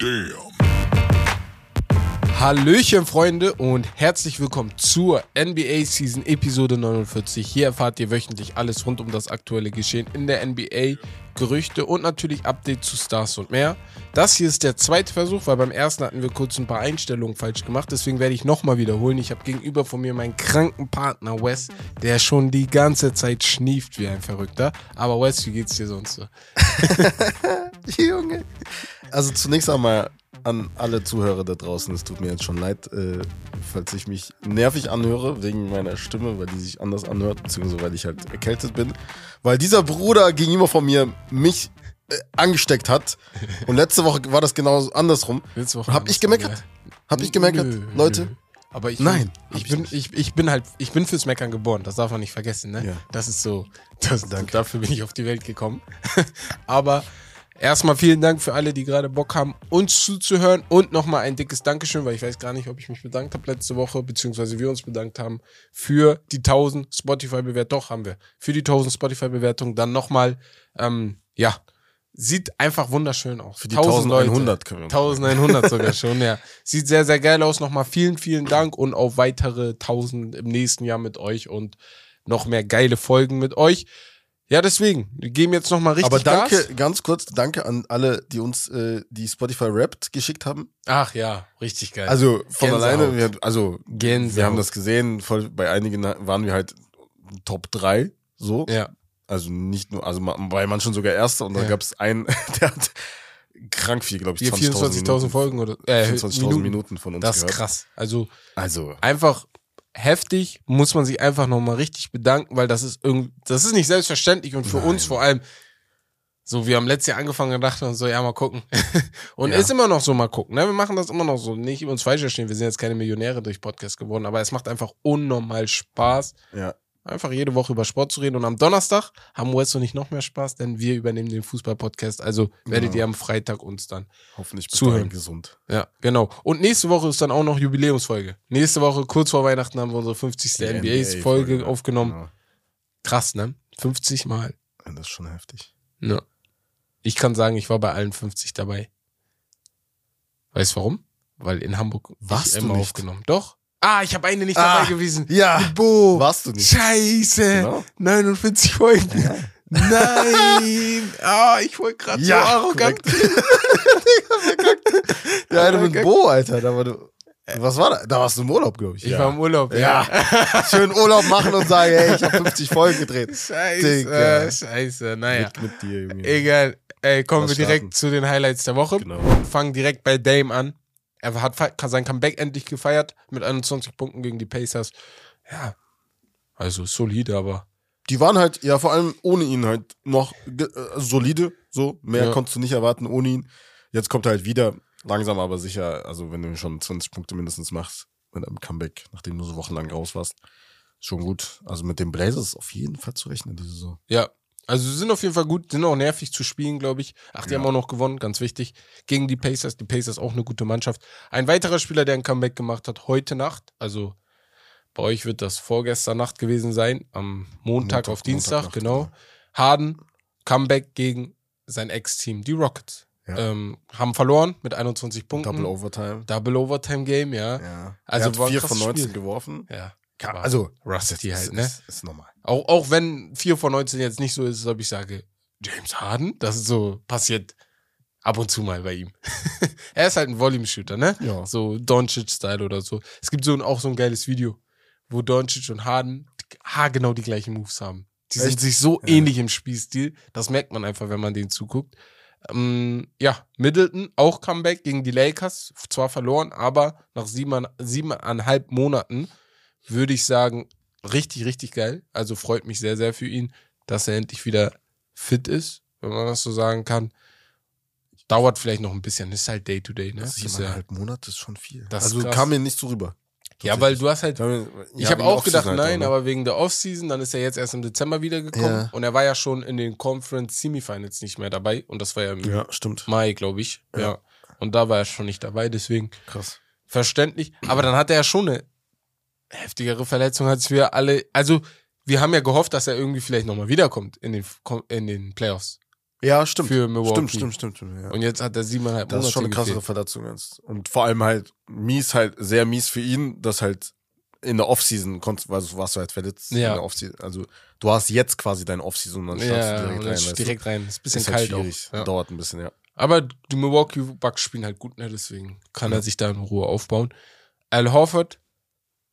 Damn. Hallöchen, Freunde, und herzlich willkommen zur NBA Season Episode 49. Hier erfahrt ihr wöchentlich alles rund um das aktuelle Geschehen in der NBA, Gerüchte und natürlich Updates zu Stars und mehr. Das hier ist der zweite Versuch, weil beim ersten hatten wir kurz ein paar Einstellungen falsch gemacht. Deswegen werde ich nochmal wiederholen. Ich habe gegenüber von mir meinen kranken Partner Wes, der schon die ganze Zeit schnieft wie ein Verrückter. Aber Wes, wie geht's dir sonst so? Junge. Also zunächst einmal an alle Zuhörer da draußen, es tut mir jetzt schon leid, äh, falls ich mich nervig anhöre wegen meiner Stimme, weil die sich anders anhört, beziehungsweise weil ich halt erkältet bin. Weil dieser Bruder gegenüber von mir mich äh, angesteckt hat. Und letzte Woche war das genau andersrum. Letzte Woche Hab ich gemeckert? Hab ich gemeckert, Nö, Leute? nö. Aber ich, Nein, ich bin, ich ich, bin halt, ich bin fürs Meckern geboren. Das darf man nicht vergessen, ne? Ja. Das ist so, das, dafür bin ich auf die Welt gekommen. Aber erstmal vielen Dank für alle, die gerade Bock haben, uns zuzuhören und nochmal ein dickes Dankeschön, weil ich weiß gar nicht, ob ich mich bedankt habe letzte Woche, beziehungsweise wir uns bedankt haben für die 1000 Spotify-Bewertungen. Doch, haben wir. Für die 1000 Spotify-Bewertungen. Dann nochmal, ähm, ja, sieht einfach wunderschön aus. Für die 1100 können wir uns 1100 sogar schon, ja. Sieht sehr, sehr geil aus. Nochmal vielen, vielen Dank und auf weitere 1000 im nächsten Jahr mit euch und noch mehr geile Folgen mit euch. Ja, deswegen, wir geben jetzt nochmal richtig Aber danke, Gas. ganz kurz, danke an alle, die uns äh, die Spotify Wrapped geschickt haben. Ach ja, richtig geil. Also von Gänsehaut. alleine, wir, also Gänsehaut. wir haben das gesehen, voll, bei einigen waren wir halt Top 3, so. ja, Also nicht nur, also bei manchen sogar Erster und da Ja. gab es einen, der hat krank viel, glaube ich, wir 20.000 24.000 Folgen oder äh, 24.000 Minuten. Minuten. von uns Das ist gehört. krass. Also Also, einfach heftig, muss man sich einfach nochmal richtig bedanken, weil das ist irgendwie, das ist nicht selbstverständlich und für Nein. uns vor allem, so, wir haben letztes Jahr angefangen und dachten so, ja, mal gucken. und Ja. ist immer noch so, mal gucken. Ne? Wir machen das immer noch so. Nicht uns falsch verstehen, wir sind jetzt keine Millionäre durch Podcast geworden, aber es macht einfach unnormal Spaß, ja. Einfach jede Woche über Sport zu reden. Und am Donnerstag haben Wes und ich noch mehr Spaß, denn wir übernehmen den Fußball-Podcast. Also werdet Genau. ihr am Freitag uns dann Hoffentlich Zuhören. gesund. ja, genau. Und nächste Woche ist dann auch noch Jubiläumsfolge. Nächste Woche, kurz vor Weihnachten, haben wir unsere 50. Die NBA-Folge NBA aufgenommen. Genau. Krass, ne? 50 Mal. Ja, Das ist schon heftig. Ja. Ich kann sagen, ich war bei allen 50 dabei. Weißt du warum? Weil in Hamburg du immer nicht? aufgenommen. Doch. Ah, ich habe eine nicht Ah, dabei gewesen. Ja, Bo. warst du nicht. Scheiße. Genau. 49 Folgen. Nein. Ah, ich wollte gerade so arrogant. Ja, Alter, Aber mit. Bo, Alter, da war du. Was war da? Da warst du im Urlaub, glaube ich. Ich ja. war im Urlaub. Ja. Schön Urlaub machen und sagen, hey, ich habe 50 Folgen gedreht. Scheiße. Digga. Scheiße. Naja. Mit, mit dir, Junge. Egal. Ey, kommen wir direkt starten. zu den Highlights der Woche. Genau. Fangen direkt bei Dame an. Er hat sein Comeback endlich gefeiert mit 21 Punkten gegen die Pacers. Ja, also solide, aber Die waren halt, ja, vor allem ohne ihn halt noch äh, solide, so. Mehr Ja. konntest du nicht erwarten ohne ihn. Jetzt kommt er halt wieder, langsam aber sicher, also wenn du schon 20 Punkte mindestens machst mit einem Comeback, nachdem du so wochenlang raus warst, schon gut. Also mit den Blazers auf jeden Fall zu rechnen, diese Saison. ja. Also sie sind auf jeden Fall gut, sind auch nervig zu spielen, glaube ich. Ach, die Ja. haben auch noch gewonnen, ganz wichtig. Gegen die Pacers. Die Pacers auch eine gute Mannschaft. Ein weiterer Spieler, der ein Comeback gemacht hat, heute Nacht. Also bei euch wird das vorgestern Nacht gewesen sein, am Montag, Montag- auf Dienstag, genau. genau. Harden, Comeback gegen sein Ex-Team, die Rockets. Ja. Ähm, haben verloren mit 21 Punkten. Double Overtime. Double Overtime Game, ja. Ja. Also er hat war ein 4 von krasses 19 Spiel. geworfen. Ja. Ka- War Also, Rusty halt, ne? Ist, ist normal. Auch, auch wenn 4 von 19 jetzt nicht so ist, ob ich sage, James Harden, das ist so passiert ab und zu mal bei ihm. er ist halt ein Volume-Shooter, ne? Ja. So Doncic-Style oder so. Es gibt so ein, auch so ein geiles Video, wo Doncic und Harden haargenau die gleichen Moves haben. Die sind sich so Ja. ähnlich im Spielstil. Das merkt man einfach, wenn man denen zuguckt. Ähm, ja, Middleton, auch Comeback gegen die Lakers. Zwar verloren, aber nach sieben, siebeneinhalb Monaten würde ich sagen, richtig, richtig geil. Also freut mich sehr, sehr für ihn, dass er endlich wieder fit ist, wenn man das so sagen kann. Dauert vielleicht noch ein bisschen, ist halt Day to Day, ne? Ist ja, Siebeneinhalb Monate ist schon viel. Das ist also krass. kam mir nicht so rüber. ja, weil du hast halt Ja, Ich ja, habe auch gedacht, halt nein, ne? aber wegen der Offseason, dann ist er jetzt erst im Dezember wiedergekommen Ja. und er war ja schon in den Conference Semifinals nicht mehr dabei und das war ja im Ja, stimmt. Mai, glaube ich. Ja. Ja. Und da war er schon nicht dabei, deswegen Krass. verständlich. Aber dann hat er ja schon eine heftigere Verletzung, als wir alle. Also, wir haben ja gehofft, dass er irgendwie vielleicht nochmal wiederkommt in den, in den Playoffs. Ja, stimmt. für Milwaukee. Stimmt, stimmt, stimmt. stimmt ja. Und jetzt hat er siebeneinhalb Das ist schon eine Monate krassere gefehlt. Verletzung jetzt. Und vor allem halt mies halt, sehr mies für ihn, dass halt in der Offseason konntest, also warst du halt verletzt Ja. in der Offseason. Also du hast jetzt quasi deine Offseason und dann startest Ja, du direkt rein. weißt direkt rein. Ist ein bisschen ist halt kalt schwierig. auch. Ja. Dauert ein bisschen, ja. Aber die Milwaukee Bucks spielen halt gut, ne? deswegen kann er sich da in Ruhe aufbauen. Al Horford,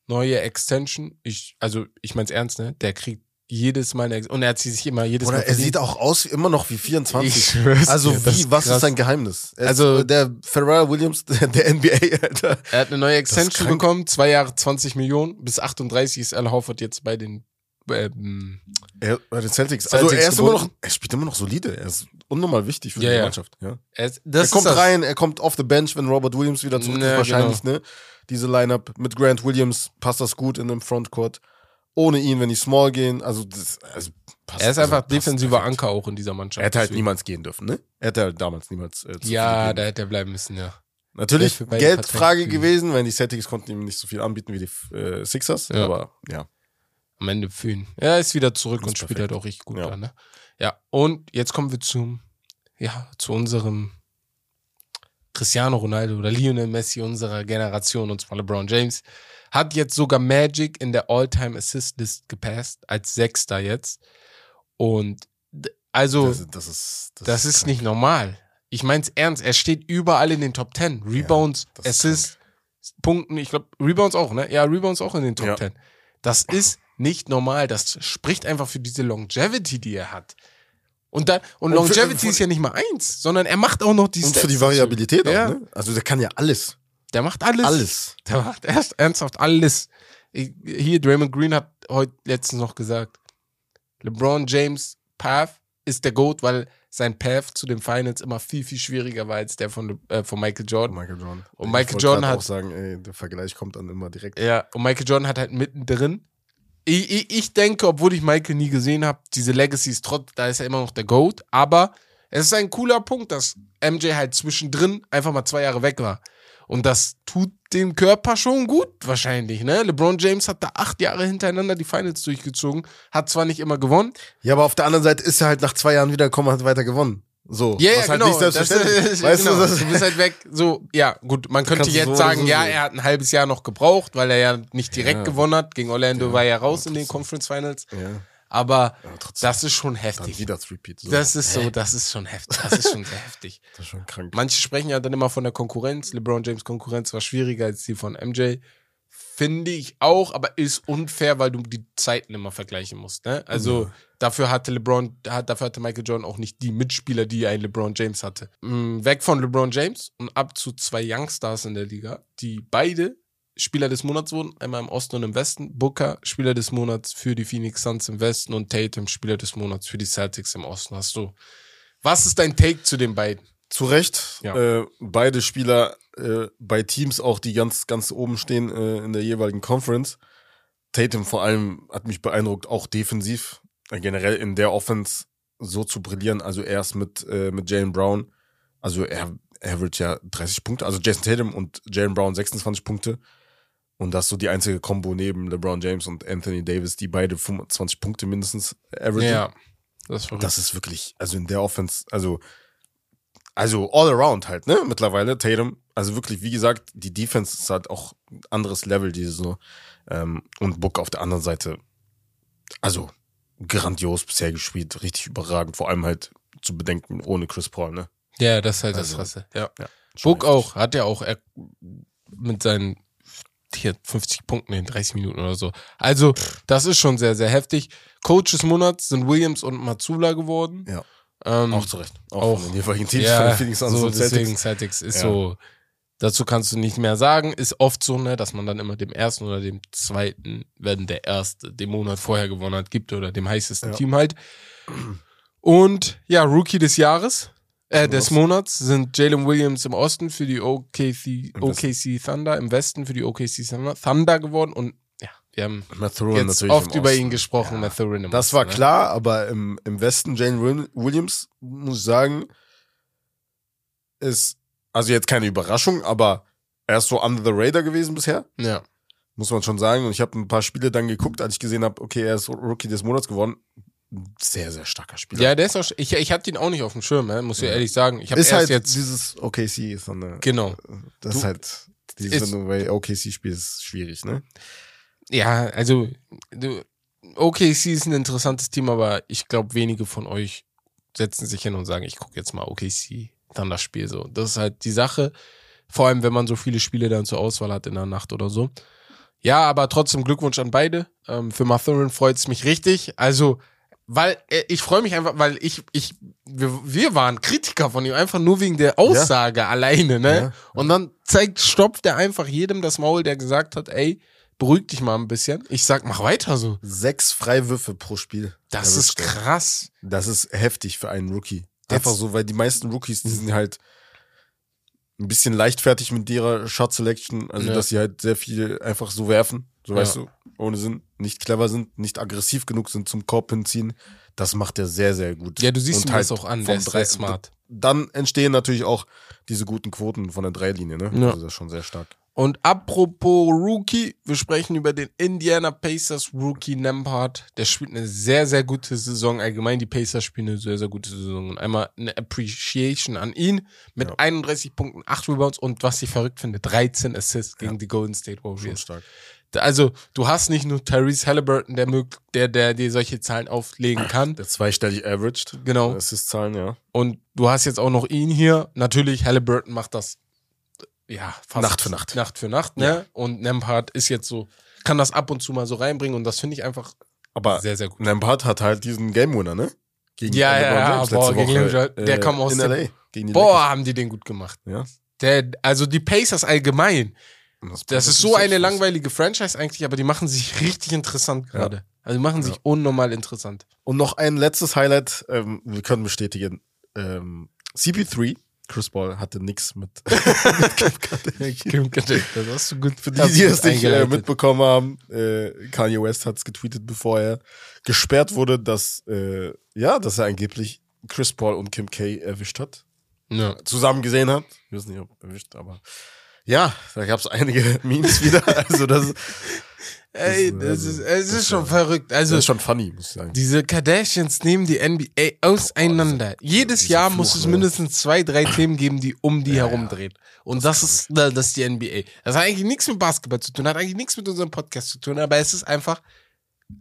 neue Extension. Ich, also, ich mein's ernst, ne? Der kriegt jedes Mal eine und er hat sie sich immer jedes Oder Mal er sieht auch aus wie, immer noch wie 24. Ich schwör's also das wie, was krass. ist sein Geheimnis? Er Also- ist, der Pharrell Williams der, NBA, Alter. Er hat eine neue Extension bekommen, zwei Jahre 20 Millionen. Bis 38 ist Al Horford jetzt bei den ähm, Er, bei den Celtics. Also Celtics er ist immer noch, er spielt immer noch solide. Er ist unnormal wichtig für Ja, die ja. Mannschaft. Ja. er, ist- er kommt rein, er kommt off the bench, wenn Robert Williams wieder zurück Ja, ist. Wahrscheinlich, ne? Diese Lineup mit Grant Williams passt das gut in dem Frontcourt. Ohne ihn, wenn die small gehen, also, das, also passt, Er ist also einfach passt defensiver perfekt. Anker auch in dieser Mannschaft. Er hätte halt Deswegen. niemals gehen dürfen, ne? Er hätte halt damals niemals. Äh, Ja, da hätte er bleiben müssen, ja. Natürlich Geldfrage gewesen, weil die Celtics konnten ihm nicht so viel anbieten wie die äh, Sixers. Ja. Aber ja. Am Ende für ihn. Er ist wieder zurück Das und ist spielt perfekt. halt auch richtig gut Ja. da, ne? Ja, und jetzt kommen wir zum, ja, zu unserem Cristiano Ronaldo oder Lionel Messi unserer Generation, und zwar LeBron James. Hat jetzt sogar Magic in der All-Time-Assist-List gepasst, als Sechster jetzt. Und also, Das, das ist. das ist krank. nicht normal. Ich mein's ernst, er steht überall in den Top 10. Rebounds, das ist Assists, Punkten, ich glaube, Rebounds auch, ne? Ja, Rebounds auch in den Top Ja. 10. Das ist nicht normal. Das spricht einfach für diese Longevity, die er hat. Und, da, und, Und Longevity für- ist ja nicht mal eins, sondern er macht auch noch die Und Stats für die dazu. Variabilität Ja. auch, ne? Also der kann ja alles. Der macht alles. Alles. Der macht erst ernsthaft alles. Ich, hier, Draymond Green hat heute letztens noch gesagt, LeBron James Path ist der GOAT, weil sein Path zu den Finals immer viel, viel schwieriger war als der von, äh, von Michael Jordan. Michael Jordan. Und Ich Michael Jordan hat- auch sagen, ey, der Vergleich kommt dann immer direkt. Ja, und Michael Jordan hat halt mittendrin. Ich, ich, ich denke, obwohl ich Michael nie gesehen habe, diese Legacy ist trotz, da ist er immer noch der GOAT, aber es ist ein cooler Punkt, dass MJ halt zwischendrin einfach mal zwei Jahre weg war. Und das tut dem Körper schon gut, wahrscheinlich, ne? LeBron James hat da acht Jahre hintereinander die Finals durchgezogen, hat zwar nicht immer gewonnen. Ja, aber auf der anderen Seite ist er halt nach zwei Jahren wiedergekommen, hat weiter gewonnen. So. Ja, ja, was halt genau. nicht selbstverständlich Das. Weißt genau. du, das du bist halt weg. So, ja, gut, man könnte jetzt so sagen, so ja, er hat ein halbes Jahr noch gebraucht, weil er ja nicht direkt Ja. gewonnen hat. Gegen Orlando Ja, war er raus aber in den. Conference Finals. Ja, Aber das ist schon heftig. wieder Repeat. So. Das ist so, das ist schon heftig. Das ist schon sehr heftig. Das ist schon krank. Manche sprechen ja dann immer von der Konkurrenz. LeBron James Konkurrenz war schwieriger als die von MJ. Finde ich auch, aber ist unfair, weil du die Zeiten immer vergleichen musst. Ne? Also Ja. dafür hatte LeBron, dafür hatte Michael Jordan auch nicht die Mitspieler, die ein LeBron James hatte. Mm, Weg von LeBron James und ab zu zwei Youngstars in der Liga, die beide Spieler des Monats wurden, einmal im Osten und im Westen. Booker, Spieler des Monats für die Phoenix Suns im Westen und Tatum, Spieler des Monats für die Celtics im Osten. Hast du. Was ist dein Take zu den beiden? Zu Recht. Ja. Äh, beide Spieler äh, bei Teams auch, die ganz, ganz oben stehen äh, in der jeweiligen Conference. Tatum vor allem hat mich beeindruckt, auch defensiv, äh, generell in der Offense so zu brillieren. Also erst mit, äh, mit Jalen Brown. Also er average ja 30 Punkte. Also Jason Tatum und Jalen Brown 26 Punkte. Und das ist so die einzige Kombo neben LeBron James und Anthony Davis, die beide 25 Punkte mindestens averagen. Ja, das ist verrückt. Das ist wirklich, also in der Offense, also, also all around halt, ne, mittlerweile, Tatum. Also wirklich, wie gesagt, die Defense ist halt auch ein anderes Level, diese so. Ähm, und Book auf der anderen Seite, also grandios bisher gespielt, richtig überragend, vor allem halt zu bedenken ohne Chris Paul, ne. ja, das ist halt Also, das Krasse. Ja. Schon Book auch, hat ja auch er, mit seinen hier 50 Punkten in 30 Minuten oder so. Also, das ist schon sehr, sehr heftig. Coach des Monats sind Williams und Matsula geworden. Ja. Ähm, Auch zu Recht. Auch, auch- von den jeweiligen Teams, ja, von Phoenix so deswegen Celtics ist Ja. so, dazu kannst du nicht mehr sagen. Ist oft so, ne, dass man dann immer dem ersten oder dem zweiten, wenn der erste den Monat vorher gewonnen hat, gibt oder dem heißesten Ja. Team halt. Und ja, Rookie des Jahres, äh, des Monats sind Jalen Williams im Osten für die OKC, OKC Thunder, im Westen für die OKC Thunder, Thunder geworden und wir haben Mathurin jetzt oft über ihn gesprochen, Ja. Mathurin im Das Osten, war ne? klar, aber im, im Westen Jane Wil- Williams, muss ich sagen, ist, also jetzt keine Überraschung, aber er ist so under the radar gewesen bisher, Ja. muss man schon sagen. Und ich habe ein paar Spiele dann geguckt, als ich gesehen habe, okay, er ist Rookie des Monats geworden. sehr, sehr starker Spieler. Ja, der ist auch, ich, ich hatte ihn auch nicht auf dem Schirm, ne? muss ich ehrlich sagen. Ich habe ist halt jetzt, dieses OKC ist so eine, genau. das Du- ist halt, dieses, ist- wenn du bei OKC spielst, ist schwierig, ne? Ja, also, du, OKC ist ein interessantes Team, aber ich glaube, wenige von euch setzen sich hin und sagen, ich gucke jetzt mal OKC dann das Spiel so. Das ist halt die Sache. Vor allem, wenn man so viele Spiele dann zur Auswahl hat in der Nacht oder so. Ja, aber trotzdem Glückwunsch an beide. Ähm, für Mathurin freut es mich richtig. Also, weil äh, ich freue mich einfach, weil ich, ich, wir, wir waren Kritiker von ihm, einfach nur wegen der Aussage alleine, ne? Ja. Und dann zeigt, stopft er einfach jedem das Maul, der gesagt hat, ey, beruhig dich mal ein bisschen. Ich sag, mach weiter so. Sechs Freiwürfe pro Spiel. Das ist krass. Das ist heftig für einen Rookie. Jetzt- Einfach so, weil die meisten Rookies, die sind halt ein bisschen leichtfertig mit ihrer Shot Selection, also Ja. dass sie halt sehr viel einfach so werfen, so Ja. weißt du, ohne Sinn, nicht clever sind, nicht aggressiv genug sind zum Korb hinziehen. Das macht er sehr, sehr gut. Ja, du siehst Und ihm das auch an, der ist Drei- sehr smart. Dann entstehen natürlich auch diese guten Quoten von der Dreilinie, ne? Ja. Also das ist schon sehr stark. Und apropos Rookie, wir sprechen über den Indiana Pacers Rookie Nembhard. Der spielt eine sehr, sehr gute Saison. Allgemein die Pacers spielen eine sehr, sehr gute Saison. Und einmal eine Appreciation an ihn mit Ja. 31 Punkten, 8 Rebounds und was ich verrückt finde, 13 Assists gegen die Golden State Warriors. stark. Also, du hast nicht nur Tyrese Halliburton, der, der, der dir solche Zahlen auflegen kann. Der zweistellig averaged. Genau. Assist-Zahlen, ja. Und du hast jetzt auch noch ihn hier. Natürlich, Halliburton macht das ja fast Nacht für Nacht. Nacht für Nacht, ne? Und Nembhard ist jetzt so, kann das ab und zu mal so reinbringen und das finde ich einfach Aber sehr, sehr gut. Lampard hat halt diesen Game Winner, ne? Gegen Ja, ja, ja, James boah, gegen Woche, LeBron- der äh, kam aus in LA gegen die Boah, haben die den gut gemacht. Lakers. Ja. Der, also die Pacers allgemein. Das bringt ist so eine langweilige Franchise eigentlich, aber die machen sich richtig interessant gerade. Also die machen sich Ja. unnormal interessant. Und noch ein letztes Highlight, ähm, wir können bestätigen, ähm, CP3, Chris Paul hatte nix mit, mit Kim Kardashian. das hast du gut Für die, die es nicht äh, mitbekommen haben, äh, Kanye West hat es getweetet, bevor er gesperrt wurde, dass, äh, ja, dass er angeblich Chris Paul und Kim K erwischt hat. Ja. zusammen gesehen hat. Ich weiß nicht, ob erwischt, aber ja, da gab es einige Memes wieder. Also das, Ey, Das das ist- es das ist schon verrückt. das Also ist schon funny, muss ich sagen. Diese Kardashians nehmen die NBA auseinander. Jedes Jahr muss es mindestens zwei, drei Themen geben, die um die herumdrehen. Und das, ist, das ist die NBA. Das hat eigentlich nichts mit Basketball zu tun, hat eigentlich nichts mit unserem Podcast zu tun, aber es ist einfach,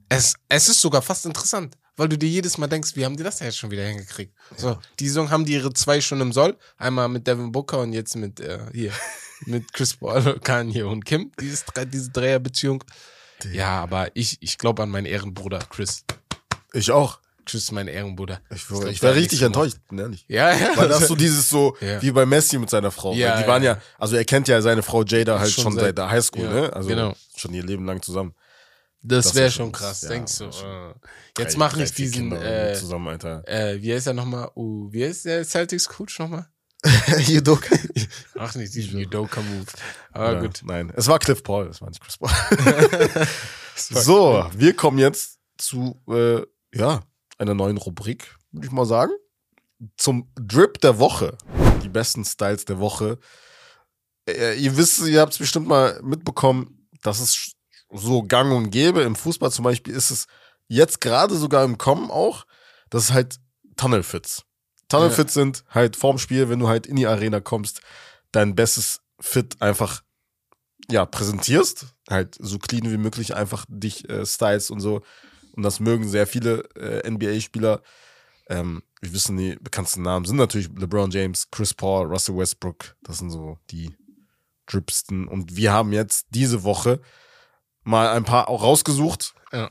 es, es ist sogar fast interessant, weil du dir jedes Mal denkst, wie haben die das denn jetzt schon wieder hingekriegt? So, die Saison haben die ihre zwei schon im Soll, einmal mit Devin Booker und jetzt mit, äh, hier, mit Chris Paul, Kanye und Kim, dieses, diese Dreierbeziehung. Ja, aber ich, ich glaube an meinen Ehrenbruder Chris. Ich auch. Chris ist mein Ehrenbruder. Ich, war- ich war richtig enttäuscht, bin ehrlich. Ja, ja. Weil das so dieses so, Ja. wie bei Messi mit seiner Frau. Ja, Weil die ja, waren ja, also er kennt ja seine Frau Jada halt Schon schon, seit- der Highschool, ja, ne? Also genau. schon ihr Leben lang zusammen. das das wäre schon krass, ja, denkst du. äh, Jetzt Drei- mach drei, nicht vier diesen, äh, zusammen, Alter. äh, wie heißt er nochmal? Uh, wie heißt der Celtics-Coach nochmal? Judoka. Ach, nicht diesen Judoka-Move. Aber Ja, gut. Nein, es war Cliff Paul, es war nicht Chris Paul. so, wir kommen jetzt zu, äh, ja, einer neuen Rubrik, würde ich mal sagen. Zum Drip der Woche. Die besten Styles der Woche. Äh, ihr wisst, ihr habt es bestimmt mal mitbekommen, dass es so gang und gäbe. Im Fußball zum Beispiel ist es jetzt gerade sogar im Kommen auch, das ist halt Tunnelfits. Tunnelfits sind halt vorm Spiel, wenn du halt in die Arena kommst, dein bestes Fit einfach ja, präsentierst, halt so clean wie möglich einfach dich äh, styles und so. Und das mögen sehr viele äh, NBA-Spieler. Ähm, wir wissen, die bekanntesten Namen sind natürlich LeBron James, Chris Paul, Russell Westbrook. Das sind so die dripsten. Und wir haben jetzt diese Woche mal ein paar auch rausgesucht. Ja.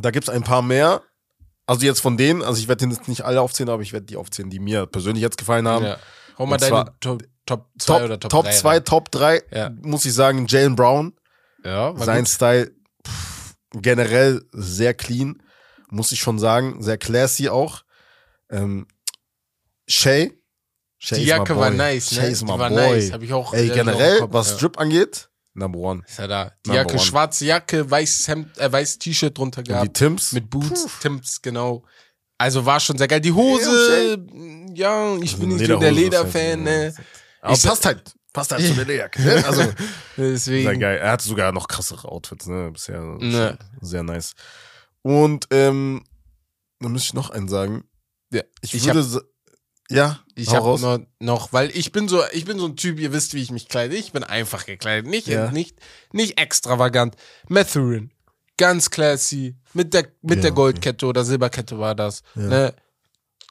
Da gibt's ein paar mehr. Also jetzt von denen, also ich werde jetzt nicht alle aufzählen, aber ich werde die aufzählen, die mir persönlich jetzt gefallen haben. Ja. Hau mal deine Top, Top 2 Top, oder Top Top 3 2, Top 3, Ja. muss ich sagen, Jalen Brown. Ja, Sein gut. Style pff, generell sehr clean, muss ich schon sagen, sehr classy auch. Ähm, Shay. Shay Die Jacke war nice, ne? Shay is Die my war boy. nice. Hab ich auch Ey, generell, was ja. Drip angeht, Number One. Ist er da? Die Number Jacke, one. schwarze Jacke, weißes Hemd, äh, weißes T-Shirt drunter Und die gehabt. Tims. Mit Boots, Timps, genau. Also war schon sehr geil. Die Hose, ja, ich bin nicht so der Lederfan, ne? Aber Ich- passt halt. Passt halt zu der Lederjacke. ne? Also, sehr Deswegen. geil. Er hatte sogar noch krassere Outfits, ne? Bisher Ne. sehr nice. Und ähm, Dann müsste ich noch einen sagen. Ja, Ich, ich würde. Ja, Ich habe raus. noch, noch, weil ich bin so, ich bin so ein Typ, ihr wisst, wie ich mich kleide. Ich bin einfach gekleidet, nicht, Ja. nicht, nicht extravagant. Mathurin, ganz classy, mit der, mit Ja, der okay. Goldkette oder Silberkette war das. Ja. Ne?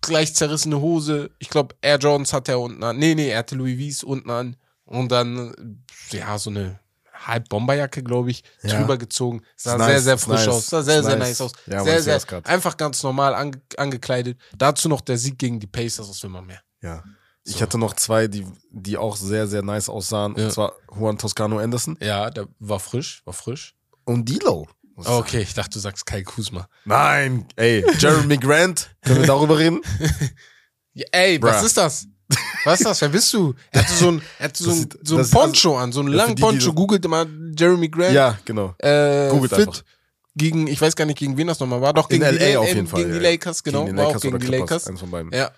Gleich zerrissene Hose. Ich glaube, Air Jordans hat er unten an. Nee, nee, er hatte Louis Vuitton unten an. Und dann, ja, so eine halb Bomberjacke, glaube ich, Ja. drüber gezogen. Sah sehr, nice, sehr ist frisch nice, aus. Sah sehr, sehr nice. nice aus. Ja, sehr, ich sehr, einfach ganz normal ange angekleidet. Dazu noch der Sieg gegen die Pacers, was will man mehr? Ja. Ich So. hatte noch zwei, die, die auch sehr, sehr nice aussahen. Ja. Und zwar Juan Toscano Anderson Ja, der war frisch, war frisch. und Dilo. ich Oh, okay, ich dachte, du sagst Kai Kuzma. Nein, ey, Jeremy Grant. Können wir darüber reden? Ja, ey, was Bruh. ist das? Was ist das? Wer bist du? Er hatte so ein, er hatte so Das ein, sieht- so ein das- Poncho an, so einen Ja, langen die, die Poncho. so- Googelt mal Jeremy Grant. Ja, genau. Äh, Googelt fit einfach. gegen, ich weiß gar nicht, gegen wen das nochmal war. Doch, In gegen die, LA auf in- jeden Fall. Gegen die ja. Lakers, genau. Gegen die war Lakers auch gegen die Lakers. Eins von beiden. Ja.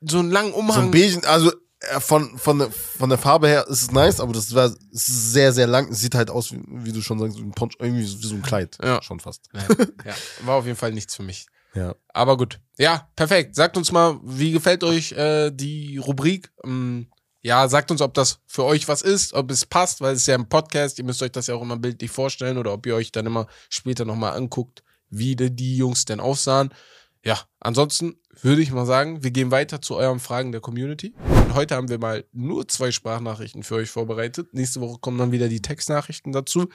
So einen langen So Umhang. ein Beige, also äh, von, von, der- von der Farbe her ist es nice, aber das war sehr, sehr lang. Sieht halt aus, wie, wie du schon sagst, wie ein Poncho, irgendwie so- wie so ein Kleid. Ja. Schon fast. Nein, ja, war auf jeden Fall nichts für mich. Ja. Aber gut. Ja, perfekt. Sagt uns mal, wie gefällt euch äh, die Rubrik? Ähm, ja, sagt uns, ob das für euch was ist, ob es passt, weil es ist ja ein Podcast. Ihr müsst euch das ja auch immer bildlich vorstellen oder ob ihr euch dann immer später nochmal anguckt, wie die, die Jungs denn aussahen. Ja, ansonsten würde ich mal sagen, wir gehen weiter zu euren Fragen der Community. Und heute haben wir mal nur zwei Sprachnachrichten für euch vorbereitet. Nächste Woche kommen dann wieder die Textnachrichten dazu.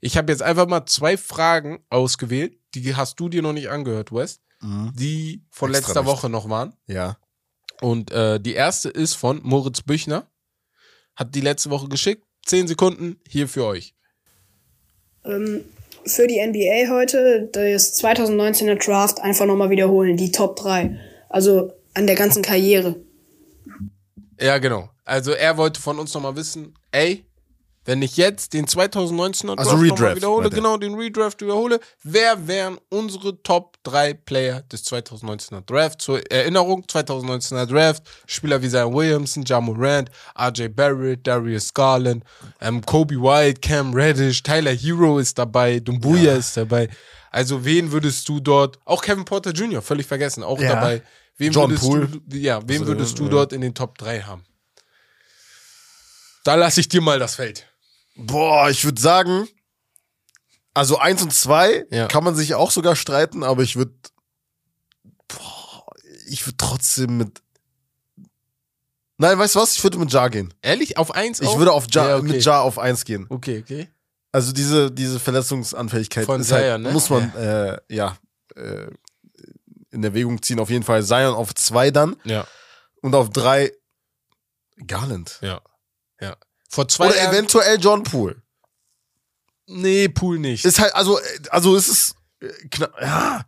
Ich habe jetzt einfach mal zwei Fragen ausgewählt. Die hast du dir noch nicht angehört, Wes die von Extra letzter nicht. Woche noch waren. Ja. Und äh, die erste ist von Moritz Büchner. Hat die letzte Woche geschickt. Zehn Sekunden hier für euch. Ähm, für die NBA heute das 2019er Draft einfach nochmal wiederholen, die Top 3. Also an der ganzen Karriere. Ja, genau. Also er wollte von uns nochmal wissen, ey, wenn ich jetzt den 2019er Draft Also Redraft, wiederhole, er. genau, den Redraft wiederhole, wer wären unsere Top 3 Player des 2019er Draft? Zur Erinnerung, 2019er Draft, Spieler wie Zion Williamson, Ja Morant, RJ Barrett, Darius Garland, ähm, Kobe White, Cam Reddish, Tyler Hero ist dabei, Dumbuya ist dabei. Also wen würdest du dort, auch Kevin Porter Jr., völlig vergessen, auch Ja. dabei. Wen John würdest Poole. du, ja, wen Also, würdest du ja. dort in den Top 3 haben? Da lasse ich dir mal das Feld. Boah, ich würde sagen, also eins und zwei Ja. kann man sich auch sogar streiten, aber ich würde, ich würde trotzdem mit, nein, weißt du was? Ich würde mit Ja gehen. Ehrlich? Auf eins Ich auch? würde auf ja, Ja, okay. mit Ja auf eins gehen. Okay, okay. Also diese, diese Verletzungsanfälligkeit Von ist halt, Zion, ne? muss man, äh, ja, äh, in Erwägung ziehen. Auf jeden Fall Zion auf zwei dann Ja, und auf drei Garland. ja, ja. Vor zwei Oder Jahren. eventuell John Poole. Nee, Pool nicht. Ist halt, also, also es ist, äh, knapp, ja,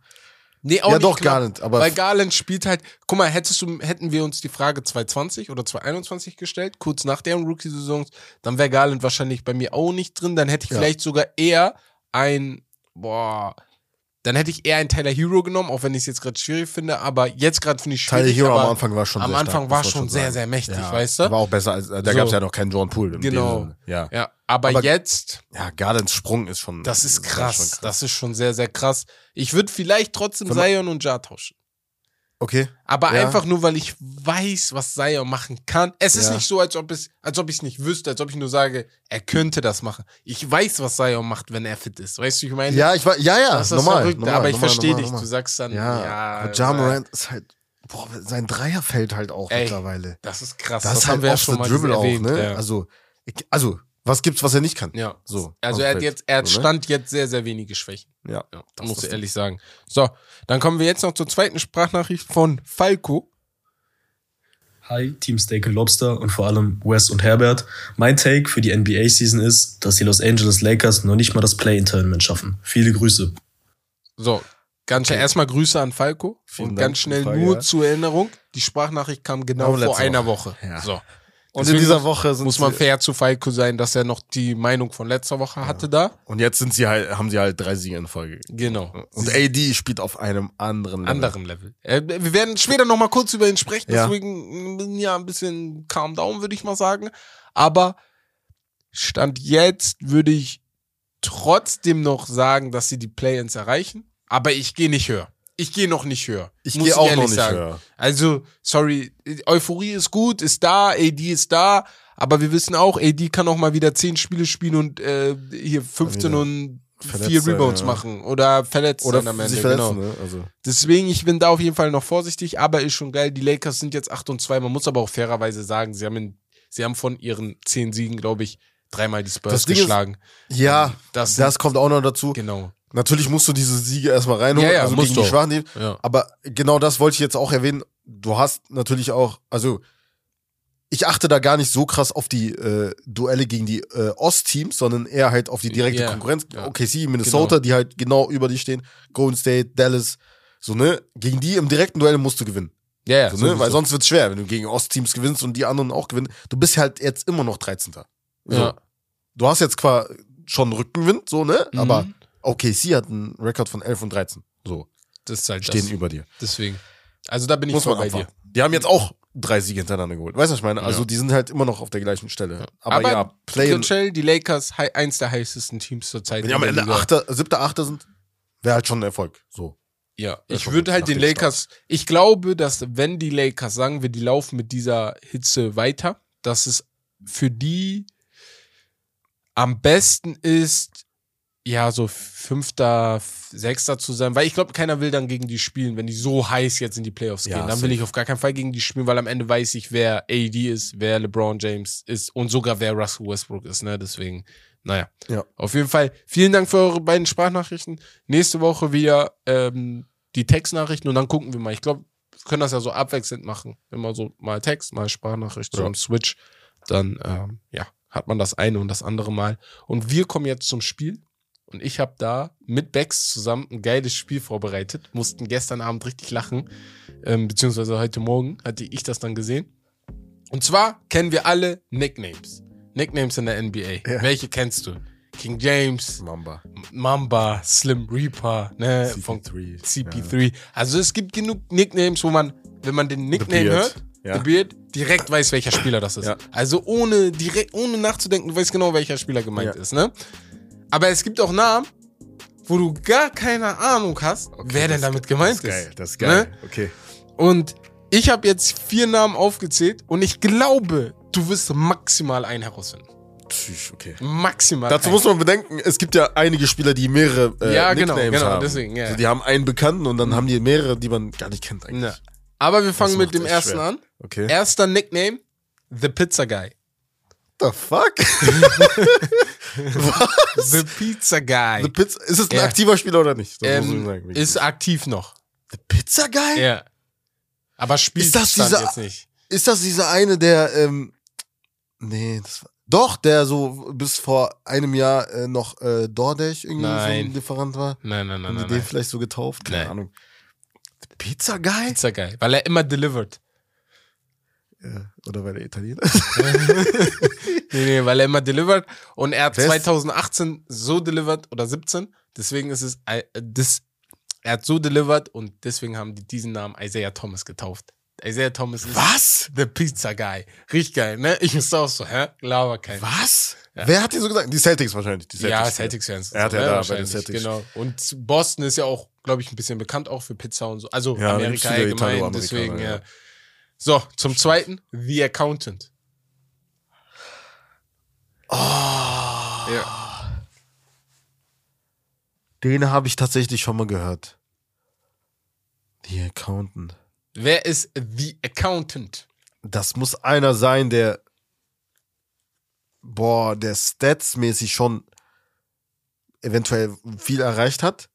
nee, auch ja doch, knapp. Garland, aber Weil Garland spielt halt, guck mal, hättest du, hätten wir uns die Frage 2020 oder 2021 gestellt, kurz nach deren Rookie-Saison, dann wäre Garland wahrscheinlich bei mir auch nicht drin. Dann hätte ich Ja. vielleicht sogar eher ein, boah, dann hätte ich eher einen Tyler Hero genommen, auch wenn ich es jetzt gerade schwierig finde. Aber jetzt gerade finde ich Tyler schwierig. Hero aber am Anfang war schon am sehr Anfang stark, war schon sehr, sagen. sehr mächtig, ja, weißt du? War auch besser als, da So. gab es ja noch keinen John Poole. Genau. Ja. Ja, aber, Aber- jetzt, ja, Garlands Sprung ist schon. das ist krass. schon Das ist schon sehr, sehr krass. Ich würde vielleicht trotzdem Zion und Ja tauschen. Okay. Aber Ja. einfach nur, weil ich weiß, was Zion machen kann. Es ist Ja. nicht so, als ob es, als ob ich es nicht wüsste, als ob ich nur sage, er könnte das machen. Ich weiß, was Zion macht, wenn er fit ist. Weißt du, wie ich meine? Ja, ich war, ja, ja, das normal, Verrückte, normal. aber ich verstehe dich. Du sagst dann, Ja, ja, aber Ja äh, Morant ist halt, boah, sein Dreier fällt halt auch Ey, mittlerweile. das ist krass. Das, Das, ist haben halt wir ja schon mal Dribble auch, erwähnt. ne? Ja. Also, ich, also, was gibt's, was er nicht kann? ja. So. Also er hat jetzt, er hat So, ne? Stand jetzt sehr, sehr wenige Schwächen. Ja. Ja, Das muss ich das ehrlich sagen. So, dann kommen wir jetzt noch zur zweiten Sprachnachricht von Falco. Hi, Team Steak and Lobster und vor allem Wes und Herbert. Mein Take für die NBA-Season ist, dass die Los Angeles Lakers noch nicht mal das Play-In-Tournament schaffen. Viele Grüße. So, ganz schnell erstmal Grüße an Falco Vielen und Dank ganz schnell Frage, nur ja. zur Erinnerung. Die Sprachnachricht kam genau vor einer Woche. Woche. Ja. So. Und Deswegen in dieser Woche Muss man sie, fair zu Falco sein, dass er noch die Meinung von letzter Woche hatte da. und jetzt sind sie halt, haben sie halt drei Siege in Folge. Genau. Und AD spielt auf einem anderen Level. anderen Level. Äh, wir werden später noch mal kurz über ihn sprechen, Ja. deswegen mm, ja ein bisschen calm down, würde ich mal sagen. Aber Stand jetzt würde ich trotzdem noch sagen, dass sie die Play-ins erreichen, aber ich gehe nicht höher. Ich gehe noch nicht höher. Ich gehe auch ehrlich noch nicht sagen. höher. Also, sorry, Euphorie ist gut, ist da, AD ist da, aber wir wissen auch, AD kann auch mal wieder 10 Spiele spielen und äh, hier 15 wieder und verletzt 4 sein, Rebounds ja. machen oder verletzt Oder sein am Ende. genau. ne? Also, Deswegen, ich bin da auf jeden Fall noch vorsichtig, aber ist schon geil. Die Lakers sind jetzt 8 und 2. Man muss aber auch fairerweise sagen, sie haben, in, sie haben von ihren 10 Siegen, glaube ich, dreimal die Spurs Das Ding ist- geschlagen. ja, Das das, sind- kommt auch noch dazu. Genau. Natürlich musst du diese Siege erstmal reinholen, Ja, ja, also musst gegen die schwachen Teams. Ja. Aber genau das wollte ich jetzt auch erwähnen. Du hast natürlich auch, also ich achte da gar nicht so krass auf die äh, Duelle gegen die äh, Ostteams, sondern eher halt auf die direkte Ja, Konkurrenz. ja. OKC, Minnesota, Genau. die halt genau über die stehen. Golden State, Dallas. So, ne? Gegen die im direkten Duell musst du gewinnen. Ja, ja. So, ne? sowieso. Weil sonst wird's schwer, wenn du gegen Ostteams gewinnst und die anderen auch gewinnen. Du bist halt jetzt immer noch 13. So. Ja. Du hast jetzt zwar schon Rückenwind, so, ne? Mhm. Aber OKC hat einen Rekord von 11 und 13. So, das ist halt stehen das. über dir. Deswegen. Also da bin ich Muss voll man bei dir. abwarten. Die haben jetzt auch drei Siege hintereinander geholt. Weißt du, was ich meine? Also Ja. die sind halt immer noch auf der gleichen Stelle. Aber, Aber, ja, Play Play die Lakers, eins der heißesten Teams zur Zeit. wenn die am Ende. Achter, siebter, achter sind, wäre halt schon ein Erfolg. So. Ja, ich würde halt den Lakers, ich glaube, dass wenn die Lakers, sagen wir, die laufen mit dieser Hitze weiter, dass es für die am besten ist, ja, so Fünfter, Sechster zu sein, weil ich glaube, keiner will dann gegen die spielen, wenn die so heiß jetzt in die Playoffs Ja, gehen. Dann will ich auf gar keinen Fall gegen die spielen, weil am Ende weiß ich, wer AD ist, wer LeBron James ist und sogar wer Russell Westbrook ist, ne? Deswegen, naja. Ja. Auf jeden Fall, vielen Dank für eure beiden Sprachnachrichten. Nächste Woche wieder ähm, die Textnachrichten und dann gucken wir mal. Ich glaube, wir können das ja so abwechselnd machen. Immer so mal Text, mal Sprachnachricht, so Ja. Switch. Dann, ähm, ja, hat man das eine und das andere Mal. Und wir kommen jetzt zum Spiel. Und ich habe da mit Bex zusammen ein geiles Spiel vorbereitet. Mussten gestern Abend richtig lachen. Ähm, beziehungsweise heute Morgen hatte ich das dann gesehen. Und zwar kennen wir alle Nicknames. Nicknames in der NBA. Ja. Welche kennst du? King James, Mamba. Mamba, Slim Reaper, ne, von CP3. CP3. Also es gibt genug Nicknames, wo man, wenn man den Nickname hört, Ja. Beard, direkt weiß, welcher Spieler das ist. Ja. Also ohne direkt, ohne nachzudenken, du weißt genau, welcher Spieler gemeint Ja. ist, ne? Aber es gibt auch Namen, wo du gar keine Ahnung hast, wer denn damit gemeint Das ist ist. geil, das ist geil. Ne? Okay. Und ich habe jetzt vier Namen aufgezählt und ich glaube, du wirst maximal einen herausfinden. Tschüss, okay. Maximal. Dazu einen. muss man bedenken, es gibt ja einige Spieler, die mehrere äh, Ja, genau, Nicknames genau, haben. deswegen, ja. Also die haben einen Bekannten und dann haben die mehrere, die man gar nicht kennt eigentlich. Ja. Aber wir fangen mit dem ersten schwer. an. Okay. Erster Nickname, The Pizza Guy. The fuck? The Pizza Guy. The Pizza, ist es ein Ja. aktiver Spieler oder nicht? Ähm, sagen. ist aktiv noch. The Pizza Guy? Ja. Aber spielt Ist das dieser- jetzt nicht. Ist das dieser eine, der, ähm, nee, das war, doch, der so bis vor einem Jahr äh, noch äh, DoorDash irgendwie so Nein. ein Lieferant war? Nein, nein, nein, Haben die nein. den nein. vielleicht so getauft? Keine Nein. Ahnung. The Pizza Guy? Pizza Guy. Weil er immer delivered. Ja, oder weil er Italiener ist? Nee, nee, weil er immer delivered. Und er hat ist- 2018 so delivered oder 17. Deswegen ist es, äh, das, er hat so delivered und deswegen haben die diesen Namen Isaiah Thomas getauft. Isaiah Thomas ist Was? The Pizza Guy. Richtig geil, ne? Ich musste auch so, hä? Laber kein. Was? Wer hat dir so gesagt? Die Celtics wahrscheinlich. Die ja, Celtics Celtics-Fans. Er hat so, ja ne? da bei den Celtics. Genau. Und Boston ist ja auch, glaube ich, ein bisschen bekannt auch für Pizza und so. Also Ja, Amerika allgemein, deswegen, ja. ja. So, zum zweiten, The Accountant. Ja. Den habe ich tatsächlich schon mal gehört. The Accountant. Wer ist The Accountant? Das muss einer sein, der, boah, der statsmäßig schon eventuell viel erreicht hat.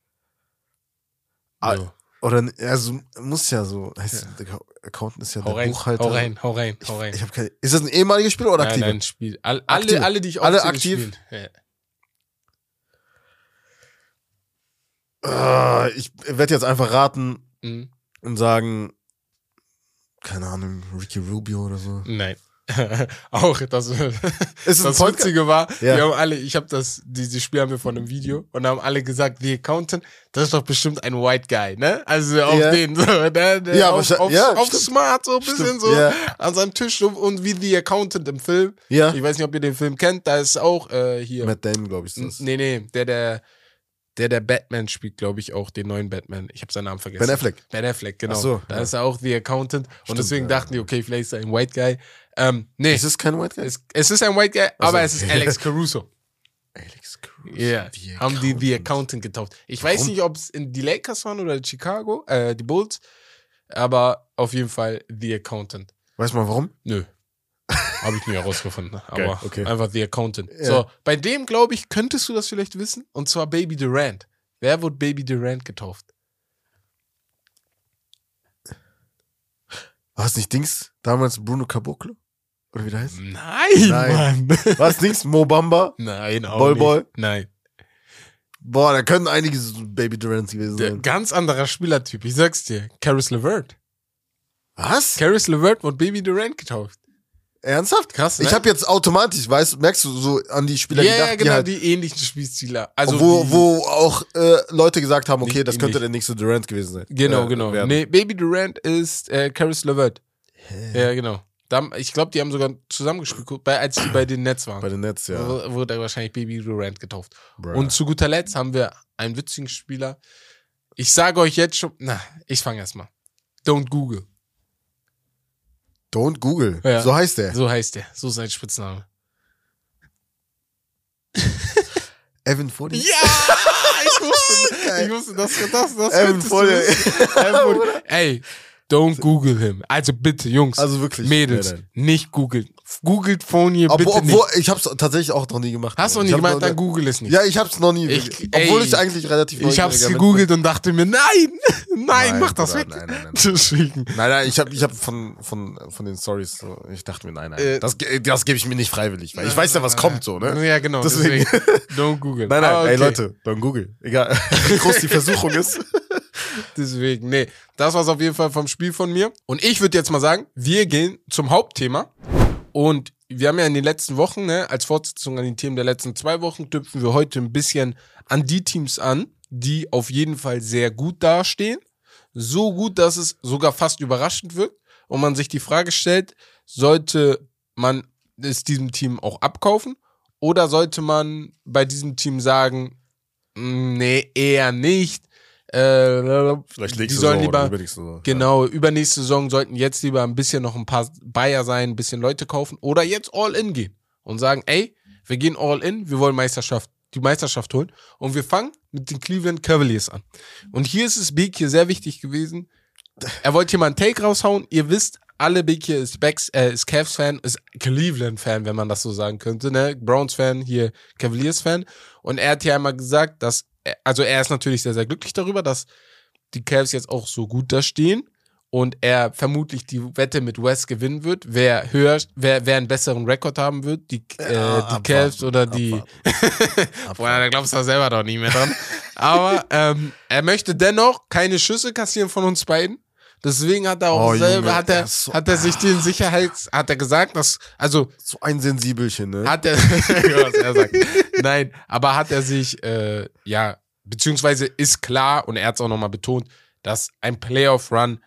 Ah, Jo. Oder, also, muss ja so, heißt, der Accountant ist ja Hau der rein, Buchhalter. hau rein, hau rein, hau rein. Ich hab keine, ist das ein ehemaliger Spieler oder nein, aktiver? nein, Spiel. All, alle, Aktiv. alle, die ich Alle aktiv? Ja. Ah, ich werde jetzt einfach raten Mhm. und sagen, keine Ahnung, Ricky Rubio oder so. Nein. auch das, Ist es ein das? Witzige war, Ja. wir haben alle, ich habe das, dieses Spiel haben wir von einem Video und haben alle gesagt, The Accountant, das ist doch bestimmt ein White Guy, ne? Also auf Ja. den, so, ne? Der Ja, auf, auf, ja, auf smart, so ein bisschen Stimmt, so an seinem Tisch so, und wie The Accountant im Film. Ja. Ich weiß nicht, ob ihr den Film kennt, da ist auch äh, hier. Matt Damon, glaube ich, ist das. Nee, nee, der, der, der der Batman spielt, glaube ich, auch den neuen Batman. Ich habe seinen Namen vergessen. Ben Affleck. Ben Affleck, genau. Ach so, da ja. ist er auch The Accountant. und deswegen ja. dachten die, okay, vielleicht ist er ein White Guy. Ähm, nee, Ist es kein White Guy? es, es ist ein White Guy, aber so. es ist Alex Caruso. Alex Cruz. Ja, The haben die The Accountant. Getauft. Ich weiß Warum? nicht, ob es in die Lakers waren oder Chicago, äh, die Bulls, aber auf jeden Fall The Accountant. Weiß man warum? Nö. Habe ich nie herausgefunden. Aber Geil, okay. einfach The Accountant. Ja. So, bei dem, glaube ich, könntest du das vielleicht wissen. Und zwar Baby Durant. Wer wurde Baby Durant getauft? War es nicht Dings? Damals Bruno Caboclo? Oder wie der heißt? Nein, Nein. Mann. War es Dings? Mo Bamba? Nein, auch Bol nicht. Bol? Nein. Boah, da können einige Baby Durants gewesen Der, sein. ganz anderer Spielertyp. Ich sag's dir. Caris LeVert. Was? Caris LeVert wurde Baby Durant getauft. Ernsthaft? Krass, ne? Ich habe jetzt automatisch, weißt merkst du, so an die Spieler Ja, gedacht, ja, genau, die halt, die ähnlichen Spielstile. Also wo, wo auch äh, Leute gesagt haben, okay, das könnte der nächste Durant gewesen sein. Genau, Äh, genau. werden. Nee, Baby Durant ist äh, Caris LeVert. Ja, genau. Da, ich glaube, die haben sogar zusammengespielt, bei, als die bei den Nets waren. Bei den Nets, ja. Wo- Wurde wahrscheinlich Baby Durant getauft. Bruh. Und zu guter Letzt haben wir einen witzigen Spieler. Ich sage euch jetzt schon, na, ich fange erst mal. Don't Google. Don't Google. Ja. So heißt der. So heißt der. So ist sein Spitzname. Evan Fournier. Ja! Ich wusste, ich wusste das, das, das Evan Fournier. Ey, don't Google him. Also bitte, Jungs. Also wirklich. Mädels, Nein, nicht googeln. Googelt Obwohl, bitte obwohl nicht. ich hab's tatsächlich auch noch nie gemacht. Hast du hab gemacht, dann google es nicht. Ja, ich hab's noch nie. Ich- obwohl ey, ich eigentlich relativ ich hab's gegoogelt und dachte mir, nein, nein, Nein, mach das Bruder, weg. nein, nein, nein. Nein, nein, ich hab, ich hab von, von, von den Stories so, ich dachte mir, nein, nein, Äh, das, das gebe ich mir nicht freiwillig, weil ich weiß ja, was kommt so, ne? Ja, genau. Deswegen. Deswegen. Don't google. Nein, nein, Ah, ey okay. Leute, don't Google. Egal, wie groß die Versuchung ist. Deswegen, nee. Das war's auf jeden Fall vom Spiel von mir. Und ich würde jetzt mal sagen, wir gehen zum Hauptthema. Und wir haben ja in den letzten Wochen, ne, als Fortsetzung an die Themen der letzten zwei Wochen, knüpfen wir heute ein bisschen an die Teams an, die auf jeden Fall sehr gut dastehen. So gut, dass es sogar fast überraschend wirkt. Und man sich die Frage stellt, sollte man es diesem Team auch abkaufen? Oder sollte man bei diesem Team sagen, "Mm, nee, eher nicht? Äh, die sollen lieber, übernächste Saison. Genau, übernächste Saison sollten jetzt lieber ein bisschen noch ein paar Bayer sein, ein bisschen Leute kaufen oder jetzt all in gehen und sagen, ey, wir gehen all in, wir wollen Meisterschaft, die Meisterschaft holen und wir fangen mit den Cleveland Cavaliers an. Und hier ist es Beek hier sehr wichtig gewesen. Er wollte hier mal einen Take raushauen. Ihr wisst, alle Beek hier ist Becks, äh, ist Cavs-Fan, ist Cleveland-Fan, wenn man das so sagen könnte, ne? Browns-Fan, hier Cavaliers-Fan. Und er hat hier einmal gesagt, dass, also er ist natürlich sehr, sehr glücklich darüber, dass die Cavs jetzt auch so gut da stehen und er vermutlich die Wette mit West gewinnen wird, wer höher, wer, wer einen besseren Rekord haben wird, die, äh, Ja, die Cavs oder die. Boah, da glaubst du selber doch nie mehr dran. Aber ähm, er möchte dennoch keine Schüsse kassieren von uns beiden. Deswegen hat er auch Oh, selber, Junge, hat er, er so- hat er sich den Sicherheits, hat er gesagt, dass, also So ein Sensibelchen, ne? hat er, was er sagt. Nein, aber hat er sich, äh, ja, beziehungsweise ist klar und er hat es auch nochmal betont, dass ein Playoff-Run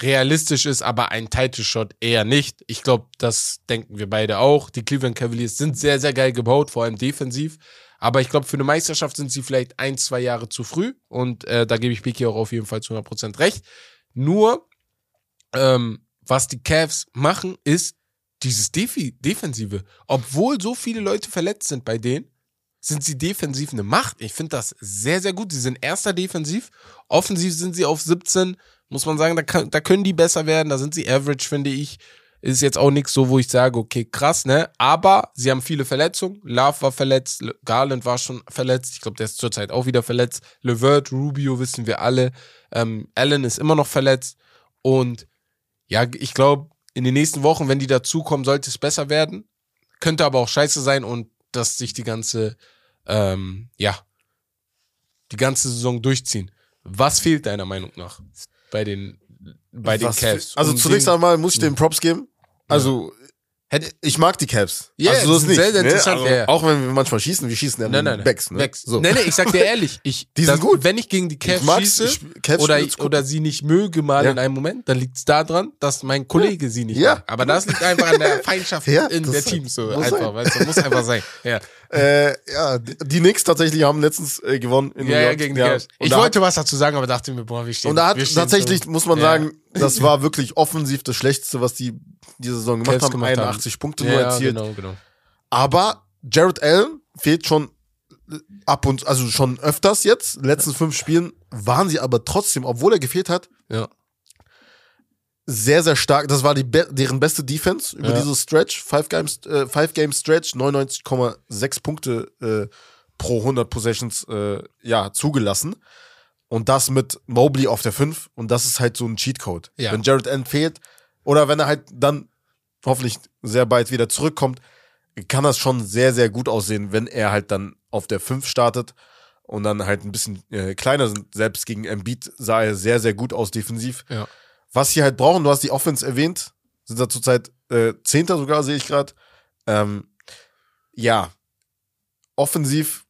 realistisch ist, aber ein Title-Shot eher nicht. Ich glaube, das denken wir beide auch. Die Cleveland Cavaliers sind sehr, sehr geil gebaut, vor allem defensiv. Aber ich glaube, für eine Meisterschaft sind sie vielleicht ein, zwei Jahre zu früh. Und äh, da gebe ich Biki auch auf jeden Fall zu 100% recht. Nur, ähm, was die Cavs machen, ist dieses Defi Defensive. Obwohl so viele Leute verletzt sind bei denen, sind sie defensiv eine Macht. Ich finde das sehr, sehr gut. Sie sind erster defensiv. Offensiv sind sie auf 17. Muss man sagen, da, kann, da können die besser werden. Da sind sie average, finde ich. Ist jetzt auch nichts so, wo ich sage, okay, krass, ne? Aber sie haben viele Verletzungen. Love war verletzt, Le- Garland war schon verletzt. Ich glaube, der ist zurzeit auch wieder verletzt. Levert, Rubio wissen wir alle. Ähm, Allen ist immer noch verletzt. Und ja, ich glaube, in den nächsten Wochen, wenn die dazukommen, sollte es besser werden. Könnte aber auch scheiße sein und dass sich die ganze, ähm, ja, die ganze Saison durchziehen. Was fehlt deiner Meinung nach bei den, bei den Cavs? Also Um zunächst den- einmal muss ich den Props geben. Also Ich mag die Caps. Ja, also so ist nicht. sehr, sehr ne? interessant, Also, ja, ja. Auch wenn wir manchmal schießen, wir schießen ja nein, nein, nein. Backs. Ne? Backs. So. Nee, nee, ich sag dir ehrlich, ich, Die sind gut. wenn ich gegen die Cavs mag's, schieße ich- Cavs oder, gut. oder sie nicht möge mal Ja. in einem Moment, dann liegt's da dran, dass mein Kollege sie nicht Ja. mag. Aber das liegt einfach an der Feindschaft Ja, in das der Teams so muss einfach, sein. weißt du, muss einfach sein. Ja, Äh, ja, die Knicks tatsächlich haben letztens äh, gewonnen in New ja, ja York. gegen die. Und Ich wollte was dazu sagen, aber dachte mir, boah, wir stehen Und da hat tatsächlich, so. muss man Ja. sagen, das war wirklich offensiv das Schlechteste, was die diese Saison gemacht Cavs haben. gemacht 81 Punkte ja, nur ja, erzielt. genau, genau. Aber Jared Allen fehlt schon ab und also schon öfters jetzt. In den letzten fünf Spielen waren sie aber trotzdem, obwohl er gefehlt hat, Ja. Sehr, sehr stark. Das war die be deren beste Defense über Ja. dieses Stretch. Five Games, äh, Five Game Stretch, 99,6 Punkte äh, pro 100 Possessions äh, ja, zugelassen. Und das mit Mobley auf der 5. Und das ist halt so ein Cheatcode. Ja. Wenn Jared Allen fehlt oder wenn er halt dann hoffentlich sehr bald wieder zurückkommt, kann das schon sehr, sehr gut aussehen, wenn er halt dann auf der 5 startet und dann halt ein bisschen äh, kleiner sind. Selbst gegen Embiid sah er sehr, sehr gut aus defensiv. Ja. Was sie halt brauchen, du hast die Offense erwähnt, sind da zurzeit äh, Zehnter sogar, sehe ich gerade. Ähm, ja, offensiv,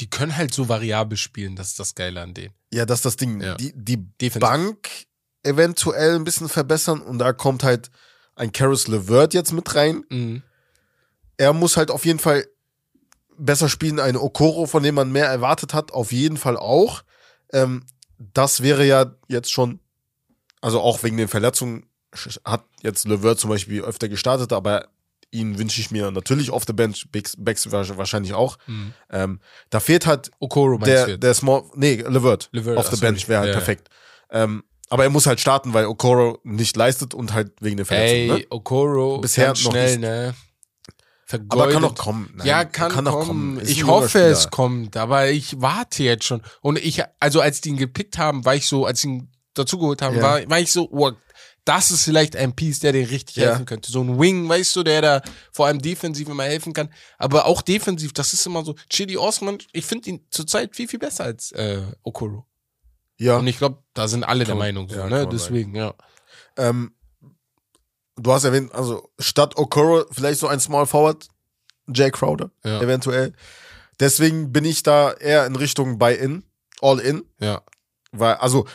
Die können halt so variabel spielen, das ist das Geile an denen. ja, das ist das Ding. Ja. Die, die. Bank eventuell ein bisschen verbessern und da kommt halt ein Karis LeVert jetzt mit rein. Mhm. Er muss halt auf jeden Fall besser spielen. Ein Okoro, von dem man mehr erwartet hat, auf jeden Fall auch. Ähm, das wäre ja jetzt schon, also auch wegen den Verletzungen hat jetzt LeVert zum Beispiel öfter gestartet, aber ihn wünsche ich mir natürlich auf der Bench, Becks, wahrscheinlich auch. Mhm. Ähm, da fehlt halt Okoro meinst du der, der Small, nee, LeVert, LeVert, auf der. Bench wäre halt Ja, ja. perfekt. Ähm, aber er muss halt starten, weil Okoro nicht leistet und halt wegen der Verletzung. Ey, ne? Okoro, Bisher noch schnell, nicht. ne? Aber Vergeudet. kann noch kommen. Nein, ja, kann, noch kommen. Ist Ich hoffe, es kommt, aber ich warte jetzt schon. Und ich, also als die ihn gepickt haben, war ich so, als sie ihn dazugeholt haben, Ja. war, war ich so, oh, das ist vielleicht ein Piece, der dir richtig Ja. helfen könnte. So ein Wing, weißt du, der da vor allem defensiv immer helfen kann. Aber auch defensiv, das ist immer so. Chidi Osman, ich finde ihn zurzeit viel, viel besser als äh, Okoro. Ja. Und ich glaube, da sind alle der Kann man- Meinung so, ja, ne? Deswegen, ja. Ähm, du hast erwähnt, also statt Okoro vielleicht so ein Small Forward, Jay Crowder, Ja. eventuell. Deswegen bin ich da eher in Richtung Buy-In, All-In, Ja. weil, also,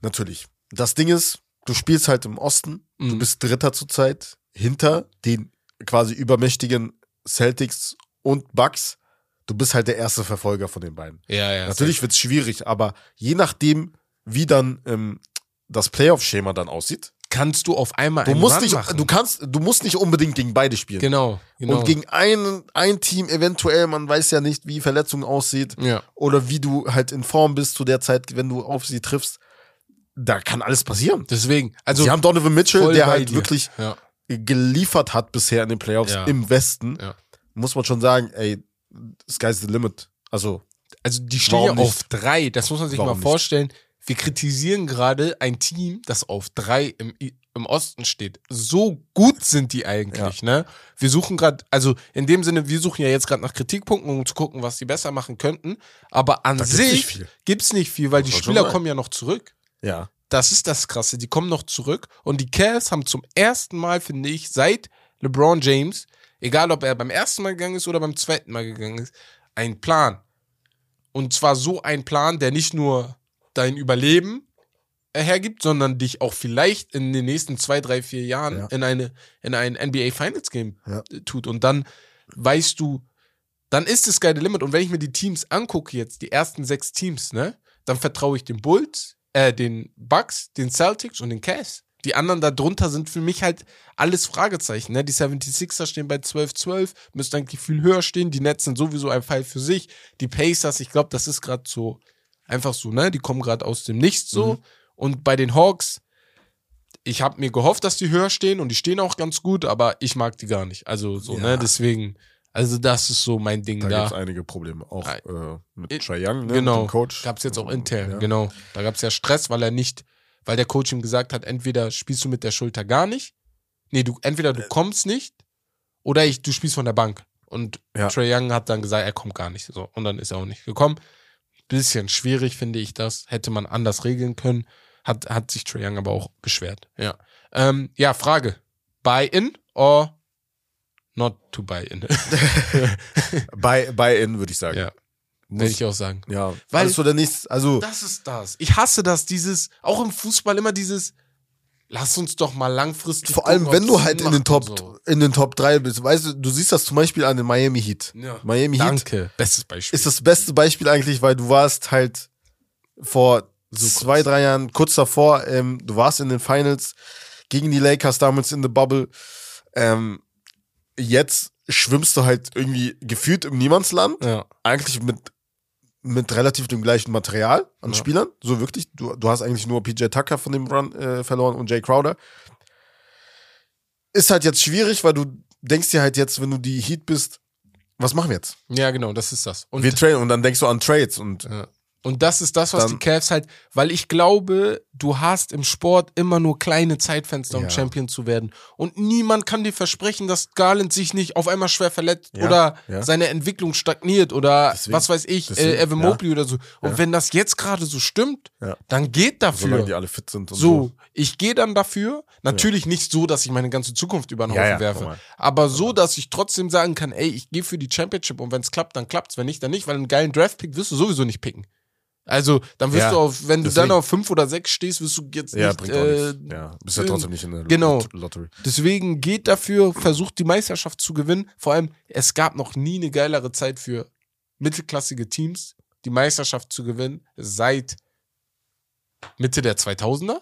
natürlich. Das Ding ist, du spielst halt im Osten, du Mhm. bist Dritter zurzeit, hinter den quasi übermächtigen Celtics und Bucks. Du bist halt der erste Verfolger von den beiden. Ja, ja. Natürlich wird's schwierig, aber je nachdem, wie dann ähm, das Playoff-Schema dann aussieht, kannst du auf einmal Du einen musst Run nicht, machen. du kannst, du musst nicht unbedingt gegen beide spielen. genau, genau. Und gegen ein, ein Team eventuell, man weiß ja nicht, wie Verletzung aussieht ja. oder wie du halt in Form bist zu der Zeit, wenn du auf sie triffst. Da kann alles passieren. Deswegen, also sie haben Donovan Mitchell, der halt dir. wirklich ja. geliefert hat bisher in den Playoffs Ja. im Westen. Ja. Muss man schon sagen, ey, sky's the limit. Also, Also die stehen ja nicht? auf drei. Das muss man sich Warum mal nicht? vorstellen. Wir kritisieren gerade ein Team, das auf drei im, im Osten steht. So gut sind die eigentlich, ne? Wir suchen gerade, also in dem Sinne, wir suchen ja jetzt gerade nach Kritikpunkten, um zu gucken, was die besser machen könnten. Aber an Da gibt's nicht sich viel. gibt's nicht viel, weil Muss die Spieler kommen ja noch zurück. Ja. Das ist das Krasse. Die kommen noch zurück. Und die Cavs haben zum ersten Mal, finde ich, seit LeBron James, egal ob er beim ersten Mal gegangen ist oder beim zweiten Mal gegangen ist, einen Plan. Und zwar so ein Plan, der nicht nur dein Überleben hergibt, sondern dich auch vielleicht in den nächsten zwei, drei, vier Jahren Ja. in eine in ein NBA Finals Game Ja. tut. Und dann weißt du, dann ist es geile Limit. Und wenn ich mir die Teams angucke jetzt, die ersten sechs Teams, ne, dann vertraue ich den Bulls, äh, den Bucks, den Celtics und den Cavs. Die anderen da drunter sind für mich halt alles Fragezeichen. Ne? Die 76er stehen bei 12-12, müssten eigentlich viel höher stehen. Die Nets sind sowieso ein Fall für sich. Die Pacers, ich glaube, das ist gerade so einfach so, ne? Die kommen gerade aus dem Nichts so. Und bei den Hawks, ich habe mir gehofft, dass die höher stehen und die stehen auch ganz gut, aber ich mag die gar nicht. Also so, Ja. ne? Deswegen, also das ist so mein Ding Da da. gibt's einige Probleme. Auch äh, mit I- Trae Young, ne? genau. Mit dem Coach. Gab's jetzt auch intern, Ja. genau. Da gab's ja Stress, weil er nicht, weil der Coach ihm gesagt hat, entweder spielst du mit der Schulter gar nicht, nee, du, entweder Äh. du kommst nicht oder ich, du spielst von der Bank. Und Ja. Trey Young hat dann gesagt, er kommt gar nicht. So. Und dann ist er auch nicht gekommen. Bisschen schwierig, finde ich das. Hätte man anders regeln können. Hat, hat sich Trey Young aber auch beschwert. Ja. Ähm, ja, Frage. Buy-in or not to buy in. Buy, buy in, würde ich sagen. ja, Muss- würde ich auch sagen. Ja, Weil- alles oder nichts. Also, Das ist das. Ich hasse das, dieses, auch im Fußball immer dieses, lass uns doch mal langfristig. vor allem, wenn du halt in den Top, so. in den Top 3 bist, weißt du, du siehst das zum Beispiel an den Miami Heat. Ja. Miami Heat Danke. Bestes Beispiel. ist das beste Beispiel eigentlich, weil du warst halt vor zwei, drei Jahren, kurz davor, ähm, du warst in den Finals gegen die Lakers damals in the Bubble. Ähm, jetzt schwimmst du halt irgendwie gefühlt im Niemandsland. ja. Eigentlich mit, mit relativ dem gleichen Material an Ja. Spielern. So wirklich. Du, du hast eigentlich nur PJ Tucker von dem Run äh, verloren und Jay Crowder. Ist halt jetzt schwierig, weil du denkst dir halt jetzt, wenn du die Heat bist, was machen wir jetzt? ja, genau, das ist das. Und Wir traden und dann denkst du an Trades und Ja. Und das ist das, was Dann- die Cavs halt, weil ich glaube, du hast im Sport immer nur kleine Zeitfenster, um Ja. Champion zu werden. Und niemand kann dir versprechen, dass Garland sich nicht auf einmal schwer verletzt Ja, oder ja. seine Entwicklung stagniert oder Deswegen- was weiß ich, deswegen, äh, Evan. Mobley oder so. Und wenn das jetzt gerade so stimmt, dann geht dafür. solange die alle fit sind und So, so. ich gehe dann dafür. Natürlich nicht so, dass ich meine ganze Zukunft über den Haufen werfe. normal. Aber so, dass ich trotzdem sagen kann, ey, ich gehe für die Championship und wenn es klappt, dann klappt's. Wenn nicht, dann nicht, weil einen geilen Draft-Pick wirst du sowieso nicht picken. Also, dann wirst Ja, du auf, wenn du deswegen. dann auf fünf oder sechs stehst, wirst du jetzt Ja, nicht. bringt Äh, nichts. Ja, bist ja trotzdem nicht in der genau. Lot- Lottery. Deswegen geht dafür, versucht die Meisterschaft zu gewinnen. Vor allem, es gab noch nie eine geilere Zeit für mittelklassige Teams, die Meisterschaft zu gewinnen, seit Mitte der 2000er.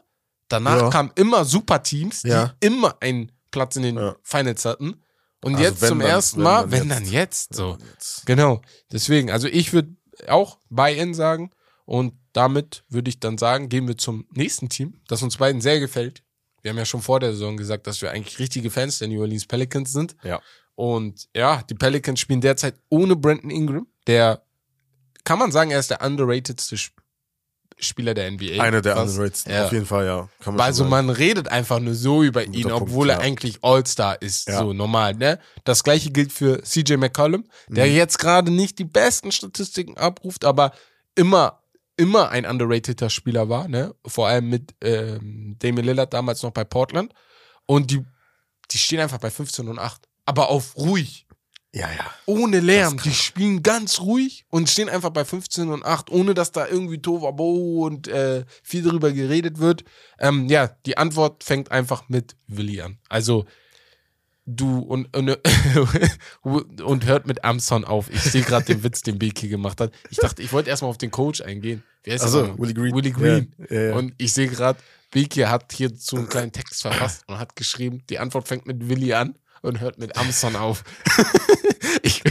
Danach Ja. kamen immer super Teams, die Ja. immer einen Platz in den Ja. Finals hatten. Und Also jetzt wenn zum dann- ersten wenn Mal, dann wenn jetzt. dann jetzt, so. Jetzt. Genau. Deswegen, also ich würde auch Buy-In sagen und damit würde ich dann sagen, gehen wir zum nächsten Team, das uns beiden sehr gefällt. Wir haben ja schon vor der Saison gesagt, dass wir eigentlich richtige Fans der New Orleans Pelicans sind. Ja. Und ja, die Pelicans spielen derzeit ohne Brandon Ingram, der, kann man sagen, er ist der underratedste Sp- Spieler der NBA. Einer der Was- Rates. Ja. Auf jeden Fall, ja. Also man redet einfach nur so über ihn, Punkt, obwohl er ja. eigentlich All-Star ist, Ja. so normal, ne? Das gleiche gilt für CJ McCollum, der Mhm. jetzt gerade nicht die besten Statistiken abruft, aber immer immer ein underrateder Spieler war, ne? Vor allem mit ähm, Damian Lillard damals noch bei Portland und die die stehen einfach bei 15 und 8, aber auf ruhig Ja, ja. ohne Lärm. Die spielen ganz ruhig und stehen einfach bei 15 und 8, ohne dass da irgendwie Tovabo und äh, viel drüber geredet wird. Ähm, ja, die Antwort fängt einfach mit Willi an. Also du und, und, und hört mit Amson auf. Ich sehe gerade den Witz, den Beki gemacht hat. Ich dachte, ich wollte erstmal auf den Coach eingehen. Wer ist Also, der? Willie Green. Willie Green. Ja, ja. Und ich sehe gerade, Beki hat hier so einen kleinen Text verfasst und hat geschrieben, die Antwort fängt mit Willi an und hört mit Amson auf. ich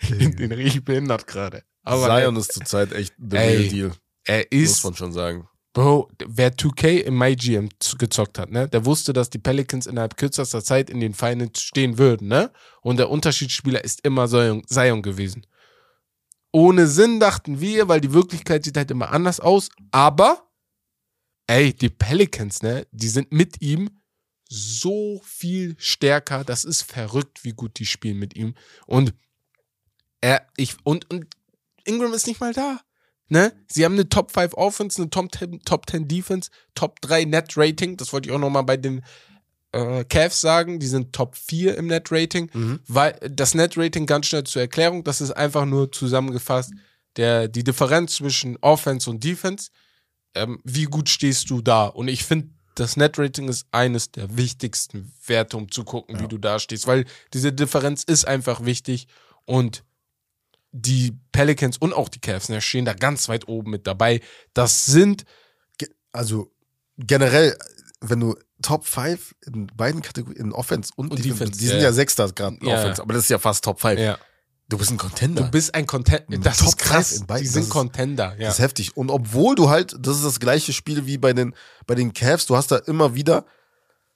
ich finde den richtig behindert gerade. Zion ist zurzeit echt the Ey, real deal. er Muss ist, man schon sagen. Bro, wer 2K im MyGM gezockt hat, ne, der wusste, dass die Pelicans innerhalb kürzester Zeit in den Finals stehen würden, ne? Und der Unterschiedsspieler ist immer Zion gewesen. Ohne Sinn dachten wir, weil die Wirklichkeit sieht halt immer anders aus, aber ey, die Pelicans, ne, die sind mit ihm so viel stärker. Das ist verrückt, wie gut die spielen mit ihm. Und er, ich, und, und Ingram ist nicht mal da. Ne? Sie haben eine Top 5 Offense, eine Top 10, Top 10 Defense, Top 3 Net Rating. Das wollte ich auch nochmal bei den äh, Cavs sagen. Die sind Top 4 im Net Rating. Mhm. Weil das Net Rating ganz schnell zur Erklärung, das ist einfach nur zusammengefasst, der, die Differenz zwischen Offense und Defense. Ähm, wie gut stehst du da? Und ich finde, das Net Rating ist eines der wichtigsten Werte, um zu gucken, wie du da stehst, weil diese Differenz ist einfach wichtig und die Pelicans und auch die Cavs ne, stehen da ganz weit oben mit dabei. Das sind Also generell, wenn du Top 5 in beiden Kategorien, in Offense und, Und Defense, Defense, die sind ja. ja Sechster gerade in Ja. Offense, aber das ist ja fast Top 5. ja, Du bist ein Contender. du bist ein Contender. Das Top ist krass. five in beiden. Die Das sind ist- Contender. Ja. Das ist heftig. Und obwohl du halt, das ist das gleiche Spiel wie bei den, bei den Cavs, du hast da immer wieder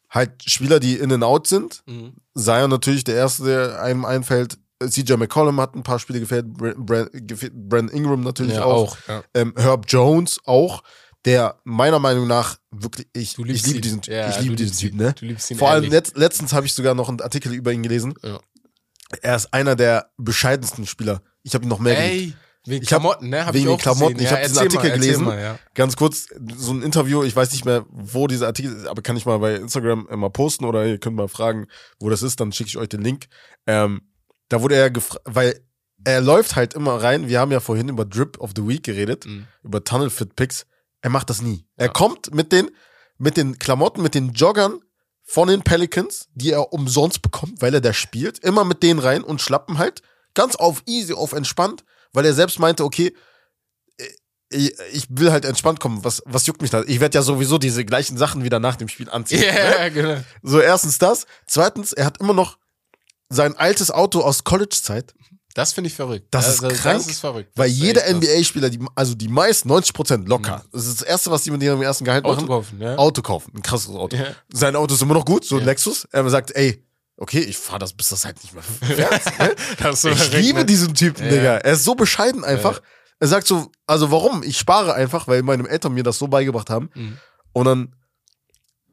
halt Spieler, die in and out sind. Mhm. Zion natürlich der erste, der einem einfällt. CJ McCollum hat ein paar Spiele gefällt. Brand Brand Ingram natürlich Ja, auch. auch. Ja. Ähm, Herb Jones auch, der meiner Meinung nach wirklich, ich, ich liebe diesen. Ja, ich liebe diesen Typ, ne? Du liebst ihn Vor allem letzt, letztens habe ich sogar noch einen Artikel über ihn gelesen. Ja. Er ist einer der bescheidensten Spieler. Ich habe ihn noch mehr geliebt. Ey, Wegen ich hab- Klamotten, ne? Hab wegen ich auch Klamotten. gesehen. Ich Ja, habe diesen Artikel mal, gelesen. Mal, ja. Ganz kurz, so ein Interview, ich weiß nicht mehr, wo dieser Artikel ist, aber kann ich mal bei Instagram äh, mal posten oder ihr könnt mal fragen, wo das ist, dann schicke ich euch den Link. Ähm, da wurde er gefragt, weil er läuft halt immer rein. Wir haben ja vorhin über Drip of the Week geredet, Mhm. über Tunnel Fit Picks. Er macht das nie. Er Ja. kommt mit den, mit den Klamotten, mit den Joggern von den Pelicans, die er umsonst bekommt, weil er da spielt, immer mit denen rein und schlappen halt ganz auf easy, auf entspannt, weil er selbst meinte, okay, ich, ich will halt entspannt kommen. Was, was juckt mich da? Ich werde ja sowieso diese gleichen Sachen wieder nach dem Spiel anziehen. Ja, Ne? genau. So, erstens das. Zweitens, er hat immer noch sein altes Auto aus College-Zeit, Das finde ich verrückt. Das ist krank, Das ist verrückt. weil Das ist jeder. NBA-Spieler, also die meisten, 90 Prozent locker. Das ist das Erste, was die mit ihrem ersten Gehalt Auto machen. kaufen, ja. Auto kaufen. Ein krasses Auto. Ja. Sein Auto ist immer noch gut, so ein Ja. Lexus. Er sagt, ey, okay, ich fahre das, bis das halt nicht mehr fährt. ne? Das Ich verrückt, liebe ne? diesen Typen, Ja. Digga. Er ist so bescheiden einfach. Er sagt so, also warum? Ich spare einfach, weil meine Eltern mir das so beigebracht haben. Mhm. Und dann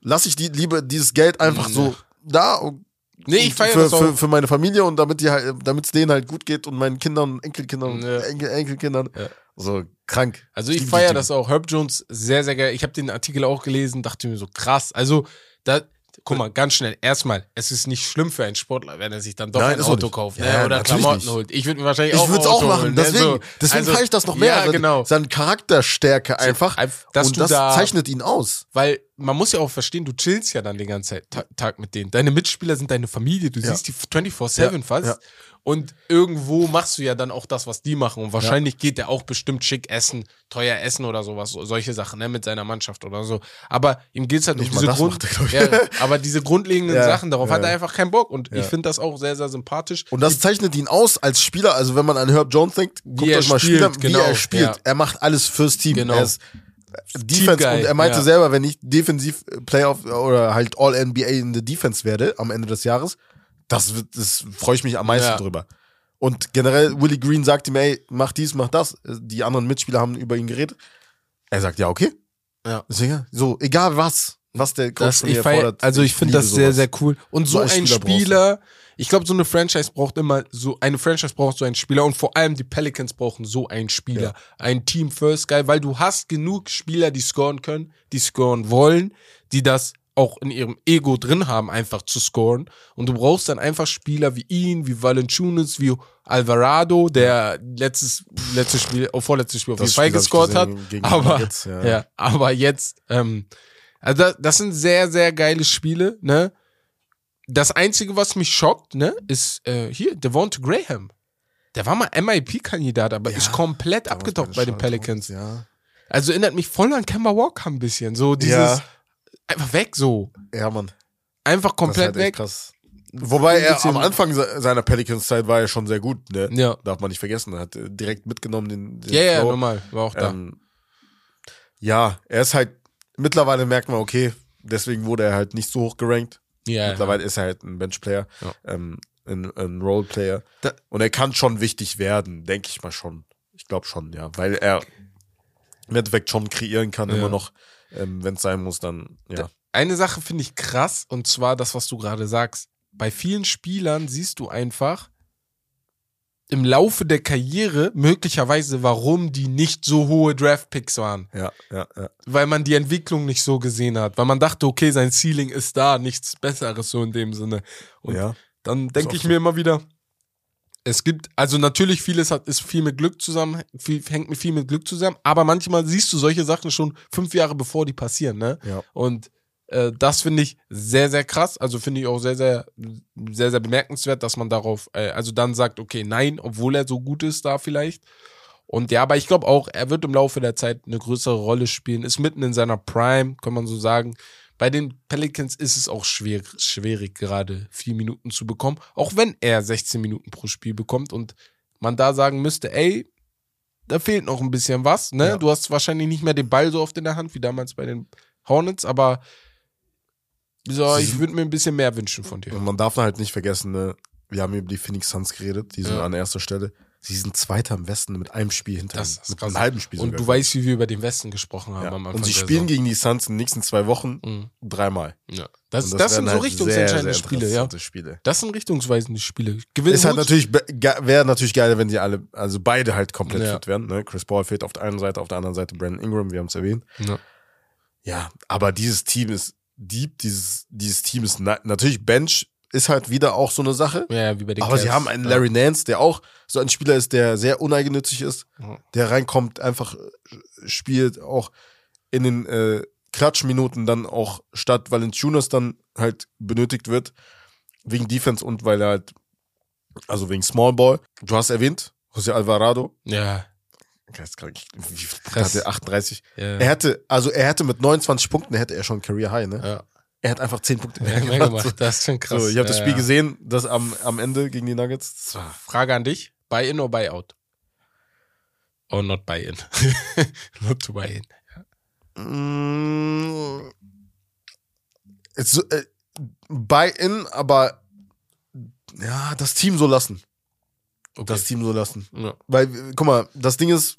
lasse ich die Liebe, dieses Geld einfach Mhm. so da und Nee, ich feiere für, das auch. für, für meine Familie und damit die halt, damit es denen halt gut geht und meinen Kindern, Enkelkindern, Ja. Enkel, Enkelkindern. Ja. So krank. Also ich feiere das auch. Herb Jones, sehr, sehr geil. Ich habe den Artikel auch gelesen, dachte mir so, krass. Also, da, guck mal, ganz schnell. Erstmal, es ist nicht schlimm für einen Sportler, wenn er sich dann doch Nein, ein Auto kauft ne? Ja, oder natürlich Klamotten nicht. holt. Ich würde mir wahrscheinlich Ich auch würde es auch machen. holen. ne? Deswegen, So, deswegen also, feiere ich das noch mehr. Ja, genau. Seine Charakterstärke einfach. Dass und das da, zeichnet ihn aus. weil man muss ja auch verstehen, du chillst ja dann den ganzen Tag mit denen. Deine Mitspieler sind deine Familie, du Ja. siehst die 24-7 Ja, fast. Ja. Und irgendwo machst du ja dann auch das, was die machen. Und wahrscheinlich geht der auch bestimmt schick essen, teuer essen oder sowas, so, solche Sachen, ne, mit seiner Mannschaft oder so. Aber ihm geht's halt Nicht um diese Grund, macht ja, aber diese grundlegenden Ja, Sachen, darauf ja, hat er ja. einfach keinen Bock. Und Ja. ich finde das auch sehr, sehr sympathisch. Und das zeichnet ihn aus als Spieler. Also wenn man an Herb Jones denkt, guckt er euch mal spielt, Spieler, wie genau, er spielt. ja. Er macht alles fürs Team. Genau. Er ist Defense und er meinte ja. selber, wenn ich defensiv Playoff oder halt All NBA in der Defense werde am Ende des Jahres, das das freue ich mich am meisten Ja. drüber. Und generell Willie Green sagt ihm, ey, mach dies, mach das. Die anderen Mitspieler haben über ihn geredet. Er sagt, ja, okay. Ja. Deswegen, so, egal was, was der Coach Das, von mir fordert. also ich finde das sehr, sowas. sehr cool. Und so, So ein Spieler. Spieler, ich glaube, so eine Franchise braucht immer, so eine Franchise braucht so einen Spieler und vor allem die Pelicans brauchen so einen Spieler. Ein Team First Guy, weil du hast genug Spieler, die scoren können, die scoren wollen, die das auch in ihrem Ego drin haben, einfach zu scoren. Und du brauchst dann einfach Spieler wie ihn, wie Valanciunas, wie Alvarado, der letztes, letztes Spiel, oh, vorletztes Spiel auf jeden Fall gescored hat. Aber, Nuggets, ja. ja. aber jetzt, ähm, also das, das sind sehr, sehr geile Spiele, ne? Das Einzige, was mich schockt, ne, ist äh, hier, Devonta Graham. Der war mal MIP-Kandidat, aber Ja, ist komplett abgetaucht bei den Pelicans. Ja. Also erinnert mich voll an Kemba Walker ein bisschen. So dieses, Ja. Einfach weg so. Ja, Mann. Einfach komplett das ist halt weg. Krass. Wobei er am Anfang se- seiner Pelicans-Zeit war er schon sehr gut, ne? Ja. Darf man nicht vergessen. Er hat äh, direkt mitgenommen den, den Ja, ja, Flow. normal. War auch da. Ähm, ja, er ist halt, mittlerweile merkt man, okay, deswegen wurde er halt nicht so hoch gerankt. ja, Mittlerweile ist er halt ein Benchplayer, Ja. ähm, ein, ein Roleplayer. Und er kann schon wichtig werden, denke ich mal schon. Ich glaube schon, ja. Weil er im Endeffekt schon kreieren kann, Ja. immer noch. Ähm, Wenn es sein muss, dann, ja. Eine Sache finde ich krass, und zwar das, was du gerade sagst. Bei vielen Spielern siehst du einfach im Laufe der Karriere möglicherweise, warum die nicht so hohe Draftpicks waren. Ja, ja, ja. Weil man die Entwicklung nicht so gesehen hat. Weil man dachte, okay, sein Ceiling ist da, nichts Besseres so in dem Sinne. Und ja. dann denke ich so. mir immer wieder, es gibt, also natürlich vieles hat, ist viel mit Glück zusammen, viel, hängt mit viel mit Glück zusammen, aber manchmal siehst du solche Sachen schon fünf Jahre bevor die passieren, ne? Ja. Und äh, das finde ich sehr, sehr krass. Also finde ich auch sehr, sehr, sehr, sehr bemerkenswert, dass man darauf, äh, also dann sagt, okay, nein, obwohl er so gut ist da vielleicht. Und ja, aber ich glaube auch, er wird im Laufe der Zeit eine größere Rolle spielen, ist mitten in seiner Prime, kann man so sagen. Bei den Pelicans ist es auch schwer, schwierig, gerade vier Minuten zu bekommen, auch wenn er 16 Minuten pro Spiel bekommt und man da sagen müsste, ey, da fehlt noch ein bisschen was, ne? Ja. Du hast wahrscheinlich nicht mehr den Ball so oft in der Hand wie damals bei den Hornets, aber so, ich würde mir ein bisschen mehr wünschen von dir. Und man darf halt nicht vergessen, ne, wir haben über die Phoenix Suns geredet, die sind Ja. an erster Stelle. Sie sind Zweiter im Westen mit einem Spiel hinter Das Mit einem halben Spiel Und sogar. du weißt, wie wir über den Westen gesprochen haben ja. am Anfang Und sie spielen gegen die Suns in den nächsten zwei Wochen Mhm. dreimal. Ja. Das, Und das, sind so halt richtungsentscheidende sehr, sehr Spiele, ja. Spiele. Das sind richtungsweisende Spiele. Gewinnen Ist halt natürlich, wäre natürlich geil, wenn sie alle, also beide halt komplett Ja. fit werden. Ne? Chris Paul fehlt auf der einen Seite, auf der anderen Seite Brandon Ingram, wir haben es erwähnt. Ja. Ja, aber dieses Team ist deep, dieses, dieses Team ist na natürlich Bench ist halt wieder auch so eine Sache. Ja, wie bei den Aber sie Cavs. haben einen Larry Nance, der auch so ein Spieler ist, der sehr uneigennützig ist, Ja. der reinkommt, einfach äh, spielt, auch in den äh, Klatschminuten dann auch statt Valanciunas dann halt benötigt wird, wegen Defense und weil er halt, also wegen Small Ball. Du hast erwähnt, José Alvarado, Ja. wie viel Krass. hat er? 38. ja. Er hätte, also er hätte mit 29 Punkten, hätte er schon Career High, ne? ja. Er hat einfach 10 Punkte Ja, mehr gemacht. Das ist schon krass. So, ich habe das Spiel gesehen, das am, am Ende gegen die Nuggets. Frage an dich. Buy in or buy out? Or not buy in? not to buy in. Mm, so, äh, Buy-in, aber ja, das Team so lassen. Okay. Das Team so lassen. ja. Weil, guck mal, das Ding ist,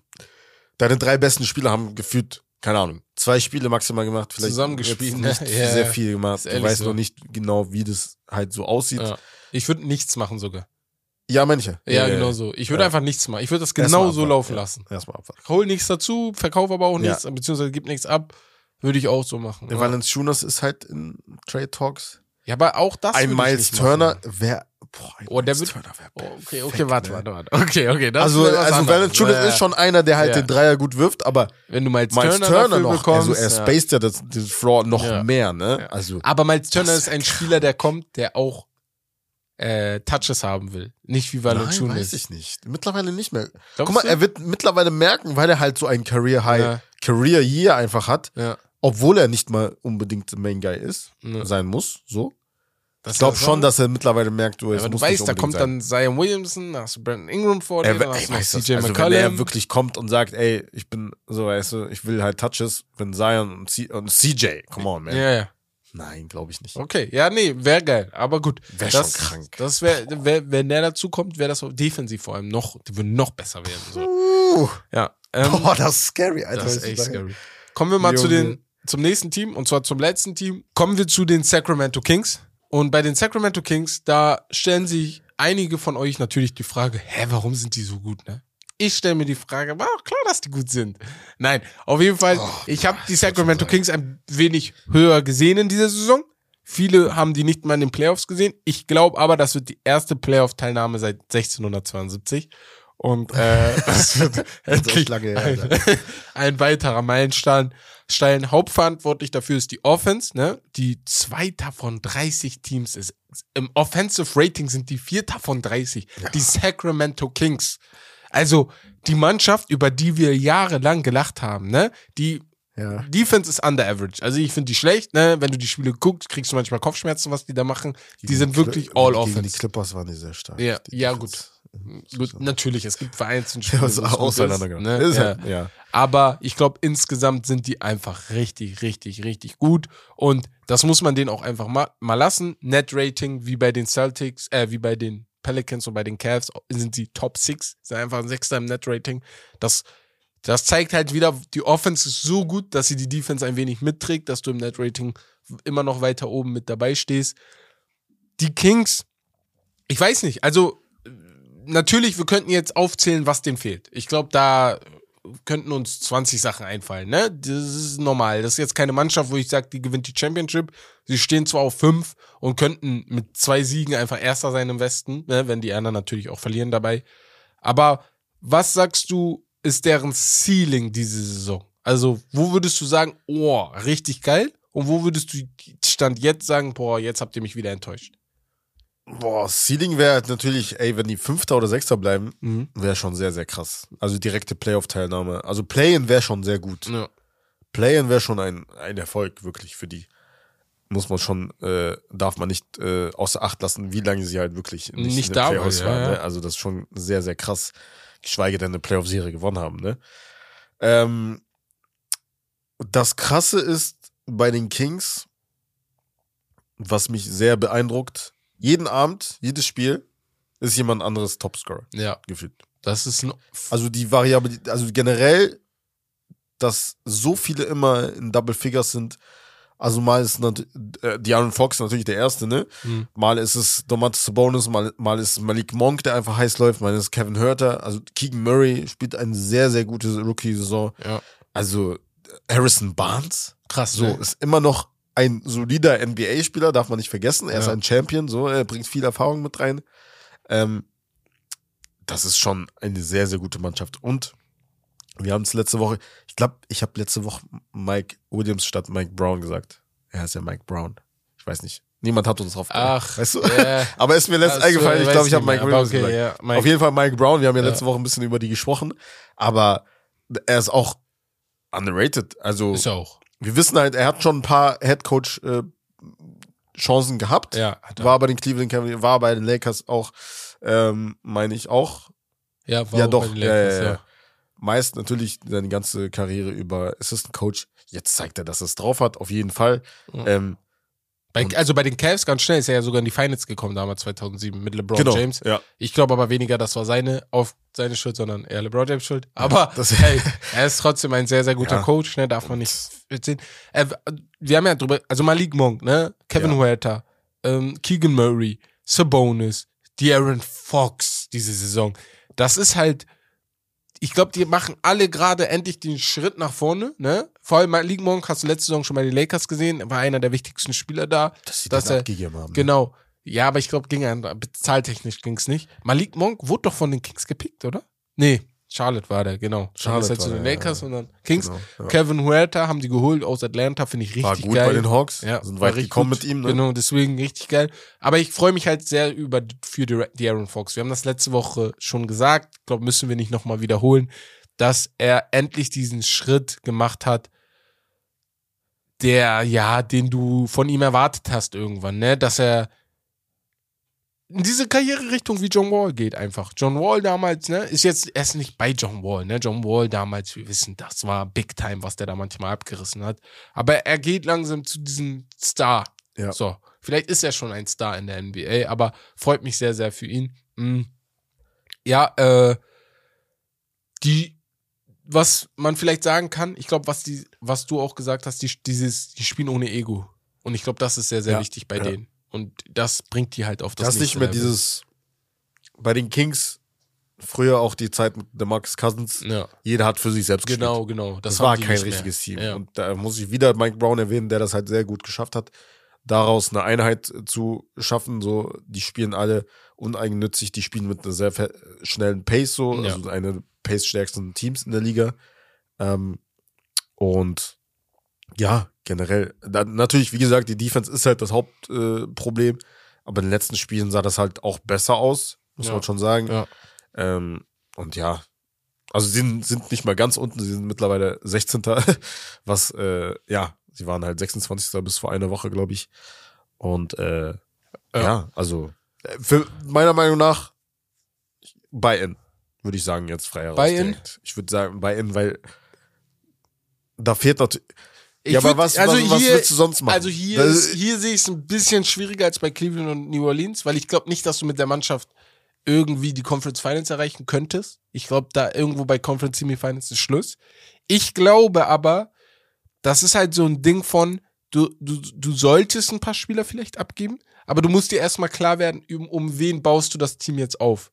deine drei besten Spieler haben gefühlt, keine Ahnung, zwei Spiele maximal gemacht. Vielleicht Zusammengespielt, ne? Ja, sehr ja. viel gemacht. Ehrlich weißt so. noch nicht genau, wie das halt so aussieht. Ja, ja. Ich würde nichts machen sogar. manche. Ja, genau so. Ich würde Ja. einfach nichts machen. Ich würde das genau so laufen ja. lassen. Erstmal abwarten. Hol nichts dazu, verkauf aber auch Ja. nichts, beziehungsweise gib nichts ab. Würde ich auch so machen. Der Ja. Valanciunas ist halt in Trade Talks. ja, aber auch das ein ich Miles Turner wäre. Boah, Oh, der wird- Turner wäre Oh, okay, okay, warte, ne? warte, warte. Okay, okay. Das Also, also anderes. Valanciunas Ja, ist schon einer, der halt Ja. den Dreier gut wirft, aber Wenn du Miles, Miles Turner, Turner, dafür noch, bekommst, also er spaced ja das, das Floor noch Ja. mehr, ne? Ja. Also, Aber Miles Turner ist ein. Spieler, der kommt, der auch äh, Touches haben will. Nicht wie nein, Valanciunas. weiß ich nicht. Mittlerweile nicht mehr. Glaubst Guck mal, du? er wird mittlerweile merken, weil er halt so ein Career High, Ja. Career Year einfach hat, Ja. obwohl er nicht mal unbedingt Main Guy ist, Ja. sein muss, so. Das Ich glaube schon, dass er mittlerweile merkt, du, es aber du weißt, da kommt sein. dann Zion Williamson, da hast du Brandon Ingram vor dir, dann hast du CJ also wenn McCollum. er wirklich kommt und sagt, ey, ich bin so, weißt du, ich will halt Touches, wenn Zion und, C und CJ, come on, man. ja, ja. Nein, glaube ich nicht. Okay, ja, nee, wäre geil. Aber gut. Wär das, schon krank. Das wäre, wär, wenn der dazu kommt, wäre das defensiv vor allem noch, die würden noch besser werden. So. Uh, Ja. Ähm, boah, das ist scary, Alter. das ist echt scary. Kommen wir mal zu Junge. den, zum nächsten Team und zwar zum letzten Team. Kommen wir zu den Sacramento Kings. Und bei den Sacramento Kings, da stellen sich einige von euch natürlich die Frage, hä, warum sind die so gut, ne? Ich stelle mir die Frage, war auch klar, dass die gut sind. Nein, auf jeden Fall, Oh, ich habe die Sacramento Kings ein wenig höher gesehen in dieser Saison. Viele haben die nicht mal in den Playoffs gesehen. Ich glaube aber, das wird die erste Playoff-Teilnahme seit 1672. Und äh, das wird endlich lange her, ein, ein weiterer Meilenstein. Stein hauptverantwortlich dafür ist die Offense, ne? Die zweiter von 30 Teams ist. Im Offensive Rating sind die vierter von 30. Die Sacramento Kings. Also die Mannschaft, über die wir jahrelang gelacht haben, ne? Die Ja. Defense ist under average. Also ich finde die schlecht, ne? Wenn du die Spiele guckst, kriegst du manchmal Kopfschmerzen, was die da machen. Die, sind wirklich all Gegen offense. die Clippers waren die sehr stark. Ja, Die ja, Defense. Gut, natürlich, es gibt vereinzelt Ja, Spiele, auseinandergegangen. ist, ne? Ja. halt- ja. Aber ich glaube, insgesamt sind die einfach richtig, richtig, richtig gut. Und das muss man denen auch einfach mal, mal lassen. Net-Rating, wie bei den Celtics, äh, wie bei den Pelicans und bei den Cavs, sind sie Top 6, sind einfach ein Sechster im Net-Rating. Das, das zeigt halt wieder, die Offense ist so gut, dass sie die Defense ein wenig mitträgt, dass du im Net-Rating immer noch weiter oben mit dabei stehst. Die Kings, ich weiß nicht, also natürlich, wir könnten jetzt aufzählen, was dem fehlt. Ich glaube, da könnten uns 20 Sachen einfallen, ne? Das ist normal. Das ist jetzt keine Mannschaft, wo ich sage, die gewinnt die Championship. Sie stehen zwar auf fünf und könnten mit zwei Siegen einfach Erster sein im Westen, ne? wenn die anderen natürlich auch verlieren dabei. Aber was sagst du, ist deren Ceiling diese Saison? Also, wo würdest du sagen, oh, richtig geil? Und wo würdest du Stand jetzt sagen, boah, jetzt habt ihr mich wieder enttäuscht? Boah, Seeding wäre halt natürlich, ey, wenn die Fünfter oder Sechster bleiben, Mhm. wäre schon sehr, sehr krass. Also direkte Playoff-Teilnahme. Also Play-In wäre schon sehr gut. Ja. Play-In wäre schon ein, ein Erfolg, wirklich für die. Muss man schon, äh, darf man nicht äh, außer Acht lassen, wie lange sie halt wirklich nicht, Nicht da ja, waren. Ne? Also das ist schon sehr, sehr krass. Geschweige denn eine Playoff-Serie gewonnen haben. Ne? Ähm, das Krasse ist bei den Kings, was mich sehr beeindruckt, jeden Abend, jedes Spiel, ist jemand anderes Topscorer Ja, gefühlt. das ist ein. Also die Variabilität, also generell, dass so viele immer in Double Figures sind. Also mal ist äh, De'Aaron Fox natürlich der erste, ne? Hm. Mal ist es Domantas Sabonis, mal, mal ist es Malik Monk, der einfach heiß läuft, mal ist Kevin Hurter. Also Keegan Murray spielt eine sehr, sehr gute Rookie-Saison. Ja. Also Harrison Barnes, Krass, so, ne? ist immer noch ein solider NBA-Spieler, darf man nicht vergessen. Er ist Ja. ein Champion, so, er bringt viel Erfahrung mit rein. Ähm, das ist schon eine sehr, sehr gute Mannschaft. Und wir haben es letzte Woche, ich glaube, ich habe letzte Woche Mike Williams statt Mike Brown gesagt. Er heißt ja Mike Brown. Ich weiß nicht. Niemand hat uns drauf Ach, weißt du? ja. Aber ist mir letztens eingefallen, ich glaube, ich habe Mike Williams okay, gesagt. ja, Mike. Auf jeden Fall Mike Brown, wir haben ja Ja. letzte Woche ein bisschen über die gesprochen, aber er ist auch underrated. Also Ist er auch. Wir wissen halt, er hat schon ein paar Headcoach äh, Chancen gehabt. Ja, hat er. War bei den Cleveland Cavaliers, war bei den Lakers auch, ähm, meine ich auch. ja, war ja doch, bei den ja, Lakers, ja, ja. Meist natürlich seine ganze Karriere über Assistant Coach. Jetzt zeigt er, dass er es drauf hat, auf jeden Fall. Ja. Ähm, Bei, also bei den Cavs ganz schnell ist er ja sogar in die Finals gekommen damals 2007 mit LeBron genau. James. Ja. Ich glaube aber weniger, das war seine auf seine Schuld, sondern eher LeBron James Schuld. Aber das- hey, er ist trotzdem ein sehr sehr guter Ja. Coach, ne, darf man nicht sehen. Äh, wir haben ja drüber, also Malik Monk, ne, Kevin Ja. Huerta, ähm, Keegan Murray, Sabonis, De'Aaron Fox diese Saison. Das ist halt ich glaube, die machen alle gerade endlich den Schritt nach vorne, ne? Vor allem Malik Monk hast du letzte Saison schon bei den Lakers gesehen, er war einer der wichtigsten Spieler da. Dass sie dass den er, abgegeben haben. ne? Genau. Ja, aber ich glaube, ging an, bezahltechnisch ging es nicht. Malik Monk wurde doch von den Kings gepickt, oder? Nee, Charlotte war der, genau. Charlotte ist halt zu den Lakers ja. und dann Kings. Genau, ja. Kevin Huerta haben die geholt aus Atlanta, finde ich richtig War gut geil. bei den Hawks. Ja, sind weit gekommen gut. mit ihm. Ne? Genau, deswegen richtig geil. Aber ich freue mich halt sehr über für die, die Aaron Fox. Wir haben das letzte Woche schon gesagt. Ich glaube, müssen wir nicht nochmal wiederholen, dass er endlich diesen Schritt gemacht hat, der, ja, den du von ihm erwartet hast irgendwann, ne? Dass er in diese Karriererichtung wie John Wall geht einfach. John Wall damals, ne, ist jetzt erst nicht bei John Wall, ne? John Wall damals, wir wissen, das war Big Time, was der da manchmal abgerissen hat. Aber er geht langsam zu diesem Star. Ja. So, vielleicht ist er schon ein Star in der NBA, aber freut mich sehr, sehr für ihn. Mm. Ja, äh, die, was man vielleicht sagen kann, ich glaube, was die, was du auch gesagt hast, die, dieses, die spielen ohne Ego. Und ich glaube, das ist sehr, sehr Ja, wichtig bei ja. denen. Und das bringt die halt auf das Das ist nicht nächste mehr Level. dieses, bei den Kings, früher auch die Zeit mit der Marcus Cousins, Ja, jeder hat für sich selbst genau, gespielt. genau. Das, Das, war kein nicht mehr. richtiges Team. Ja. Und da muss ich wieder Mike Brown erwähnen, der das halt sehr gut geschafft hat, daraus eine Einheit zu schaffen. So, die spielen alle uneigennützig, die spielen mit einer sehr schnellen Pace, so, Ja. also eine pace-stärksten Teams in der Liga. Ähm, und ja, generell. Dann, natürlich, wie gesagt, die Defense ist halt das Hauptproblem. Äh, aber in den letzten Spielen sah das halt auch besser aus, muss Ja. man schon sagen. Ja. Ähm, und ja, also sie sind, sind nicht mal ganz unten, sie sind mittlerweile 16. Was, äh, ja, sie waren halt 26. bis vor einer Woche, glaube ich. Und äh, ja. Ja. also äh, für meiner Meinung nach Buy-in, würde ich sagen, jetzt frei heraus. Buy-in? Ich würde sagen Buy-in, weil da fehlt natürlich. Ich ja, aber würd- was, also was, was hier- willst du sonst machen? Also hier, ist, hier sehe ich es ein bisschen schwieriger als bei Cleveland und New Orleans, weil ich glaube nicht, dass du mit der Mannschaft irgendwie die Conference Finals erreichen könntest. Ich glaube, da irgendwo bei Conference Semifinals ist Schluss. Ich glaube aber, das ist halt so ein Ding von, du, du, du solltest ein paar Spieler vielleicht abgeben, aber du musst dir erstmal klar werden, um, um wen baust du das Team jetzt auf.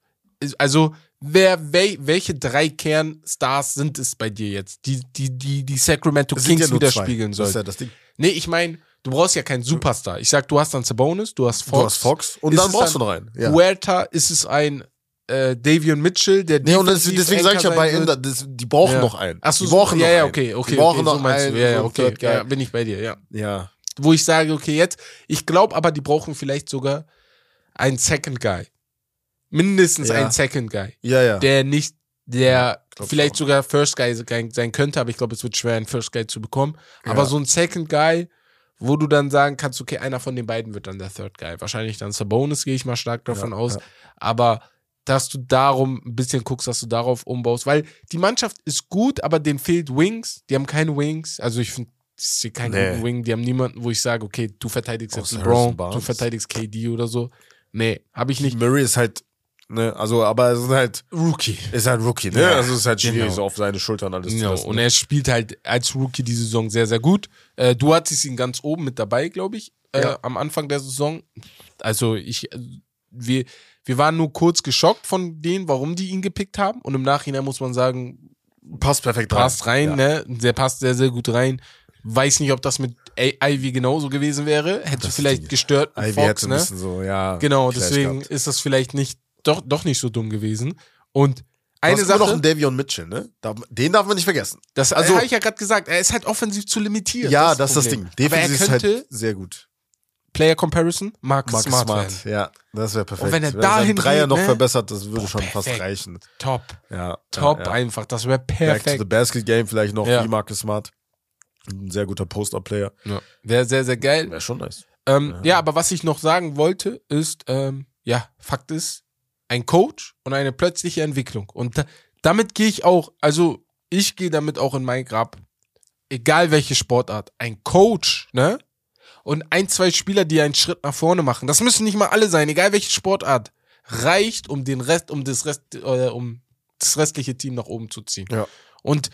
Also, wer, wel, welche drei Kernstars sind es bei dir jetzt, die, die, die, die Sacramento Kings ja widerspiegeln Das sollen? ist ja das Ding. Nee, ich meine, du brauchst ja keinen Superstar. Ich sag, du hast dann Sabonis, du hast Fox. Du hast Fox und Ist dann brauchst du noch einen. Ja. Huerta ist es ein äh, Davion Mitchell, der Nee, und das, deswegen sage ich ja bei das, die brauchen Ja. noch einen. Ach so, die brauchen ja, noch ja, einen. okay, okay. Die brauchen okay, noch so einen. Ja, ja, okay. Ja, bin ich bei dir, ja. ja. Wo ich sage, okay, jetzt, ich glaube aber, die brauchen vielleicht sogar einen Second Guy. Mindestens Ja. einen Second Guy. Ja, ja. Der nicht, der glaub vielleicht sogar First Guy sein könnte, aber ich glaube, es wird schwer, einen First Guy zu bekommen. Aber Ja. so ein Second Guy, wo du dann sagen kannst, okay, einer von den beiden wird dann der Third Guy. Wahrscheinlich dann Sabonis, gehe ich mal stark davon Ja, aus. ja. Aber dass du darum ein bisschen guckst, dass du darauf umbaust, weil die Mannschaft ist gut, aber denen fehlt Wings. Die haben keine Wings. Also ich finde, ich sehe keinen Nee. guten Wing. Die haben niemanden, wo ich sage, okay, du verteidigst jetzt Außer LeBron, du verteidigst KD oder so. Nee, habe ich nicht. Murray ist halt Ne? Also, aber es ist halt, Rookie. ist halt Rookie, ne? Ja, also es ist halt schwierig, genau. so auf seine Schultern alles zu Genau. lassen. Und ne? er spielt halt als Rookie die Saison sehr, sehr gut. Äh, du hattest ihn ganz oben mit dabei, glaube ich, äh, Ja. am Anfang der Saison. Also ich, äh, wir, wir waren nur kurz geschockt von denen, warum die ihn gepickt haben. Und im Nachhinein muss man sagen, passt perfekt rein. passt rein, Ja. ne? Der passt sehr, sehr gut rein. Weiß nicht, ob das mit Ivy genauso gewesen wäre. Hätte Das vielleicht gestört Ivy Fox, hätte ne? so, ja. Genau, deswegen gehabt. ist das vielleicht nicht, doch, doch nicht so dumm gewesen. Und eine Sache, noch einen Davion Mitchell, ne? Den darf man nicht vergessen. das also- also, habe ich ja gerade gesagt, er ist halt offensiv zu limitiert. Ja, das ist das. Ding. Defensiv ist halt sehr gut. Player Comparison, Marcus, Marcus Smart, Smart, ja, das wäre perfekt. Und wenn er seinen dahin Dreier geht, noch ne? verbessert, das würde Boah, schon fast perfekt. reichen. Top, Ja, top ja, ja. einfach, das wäre Back to the perfekt. Basket Game vielleicht noch Ja. wie Marcus Smart. Ein sehr guter Post-Up-Player. Ja. Wäre sehr, sehr geil. Wäre schon nice. Ähm, Ja. ja. aber was ich noch sagen wollte, ist, ähm, ja, Fakt ist, ein Coach und eine plötzliche Entwicklung. Und da, damit gehe ich auch, also ich gehe damit auch in mein Grab. Egal welche Sportart. Ein Coach, ne? Und ein, zwei Spieler, die einen Schritt nach vorne machen. Das müssen nicht mal alle sein, egal welche Sportart. Reicht, um den Rest, um das Rest, äh, um das restliche Team nach oben zu ziehen. Ja. Und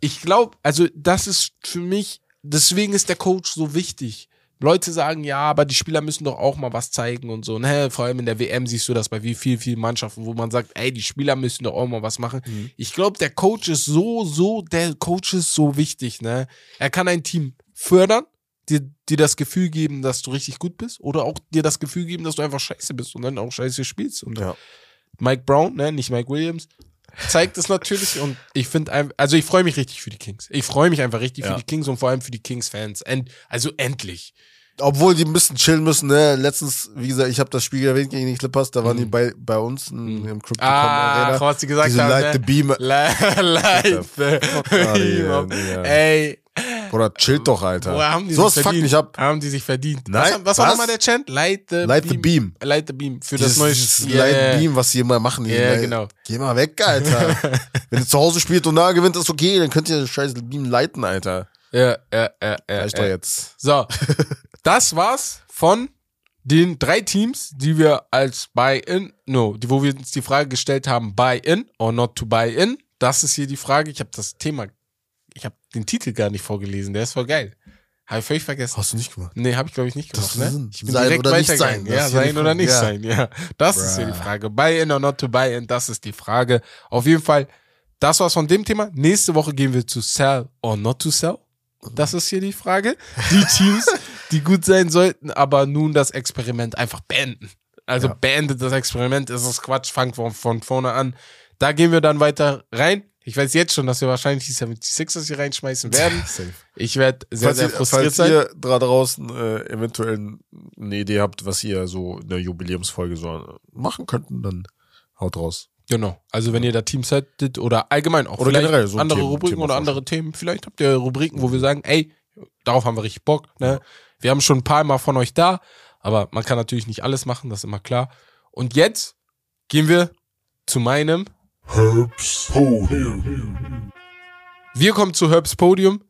ich glaube, also das ist für mich, deswegen ist der Coach so wichtig. Leute sagen, ja, aber die Spieler müssen doch auch mal was zeigen und so. Ne? Vor allem in der WM siehst du das bei wie viel, vielen Mannschaften, wo man sagt, ey, die Spieler müssen doch auch mal was machen. Mhm. Ich glaube, der Coach ist so, so, der Coach ist so wichtig, ne? Er kann ein Team fördern, dir, dir das Gefühl geben, dass du richtig gut bist, oder auch dir das Gefühl geben, dass du einfach scheiße bist und dann auch scheiße spielst. Und Ja. Mike Brown, ne, nicht Mike Williams, zeigt es natürlich und ich finde einfach, also ich freue mich richtig für die Kings. Ich freue mich einfach richtig Ja. für die Kings und vor allem für die Kings-Fans. Also endlich. Obwohl die ein bisschen chillen müssen, ne? Letztens, wie gesagt, ich habe das Spiel erwähnt gegen die Clippers, da waren die bei, bei uns in, im Crypto.com Ah, Arena. was sie gesagt Diese haben, Light the ne? Beam. Light, the Ah, beam. ja. Ey, Oder chillt doch, Alter. woher haben die so was verdient? mich ab. Haben die sich verdient. Nein, was, was war nochmal der Chant? Light the Light the beam. Beam. Light the beam. Für Dieses, das neue dieses Yeah. Light Beam, was die immer machen. Ja, Light- genau. Geh mal weg, Alter. Wenn ihr zu Hause spielt und da gewinnt, ist okay, dann könnt ihr das scheiß Beam leiten, Alter. Ja, ja, ja, ja. Reicht doch jetzt. So, das war's von den drei Teams, die wir als Buy-in, no, die, wo wir uns die Frage gestellt haben, Buy-in or not to Buy-in. Das ist hier die Frage. Ich habe das Thema, ich habe den Titel gar nicht vorgelesen. Der ist voll geil. Habe ich völlig vergessen. Hast du nicht gemacht. Nee, habe ich glaube ich nicht gemacht, Das ne? Ich bin sein direkt oder nicht sein, Ja, sein oder nicht Ja. sein. Ja, das ist hier die Bruh. Frage. Buy-in or not to buy-in, das ist die Frage. Auf jeden Fall, das war's von dem Thema. Nächste Woche gehen wir zu sell or not to sell. Das ist hier die Frage. Die Teams, die gut sein sollten, aber nun das Experiment einfach beenden. Also Ja. beendet das Experiment, es ist Quatsch, fangt von, von vorne an. Da gehen wir dann weiter rein. Ich weiß jetzt schon, dass wir wahrscheinlich die 76ers hier reinschmeißen werden. Ich werde sehr, falls sehr ihr, frustriert falls sein. ihr da draußen äh, eventuell eine Idee habt, was ihr so in der Jubiläumsfolge so machen könnten, dann haut raus. Genau. Also wenn ihr da Teams hättet oder allgemein auch Oder generell so andere Thema- Rubriken Thema oder andere Themen, vielleicht habt ihr Rubriken, wo wir sagen, ey, darauf haben wir richtig Bock. Ne? Wir haben schon ein paar Mal von euch da, aber man kann natürlich nicht alles machen, das ist immer klar. Und jetzt gehen wir zu meinem. Wir kommen zu Herbs Podium.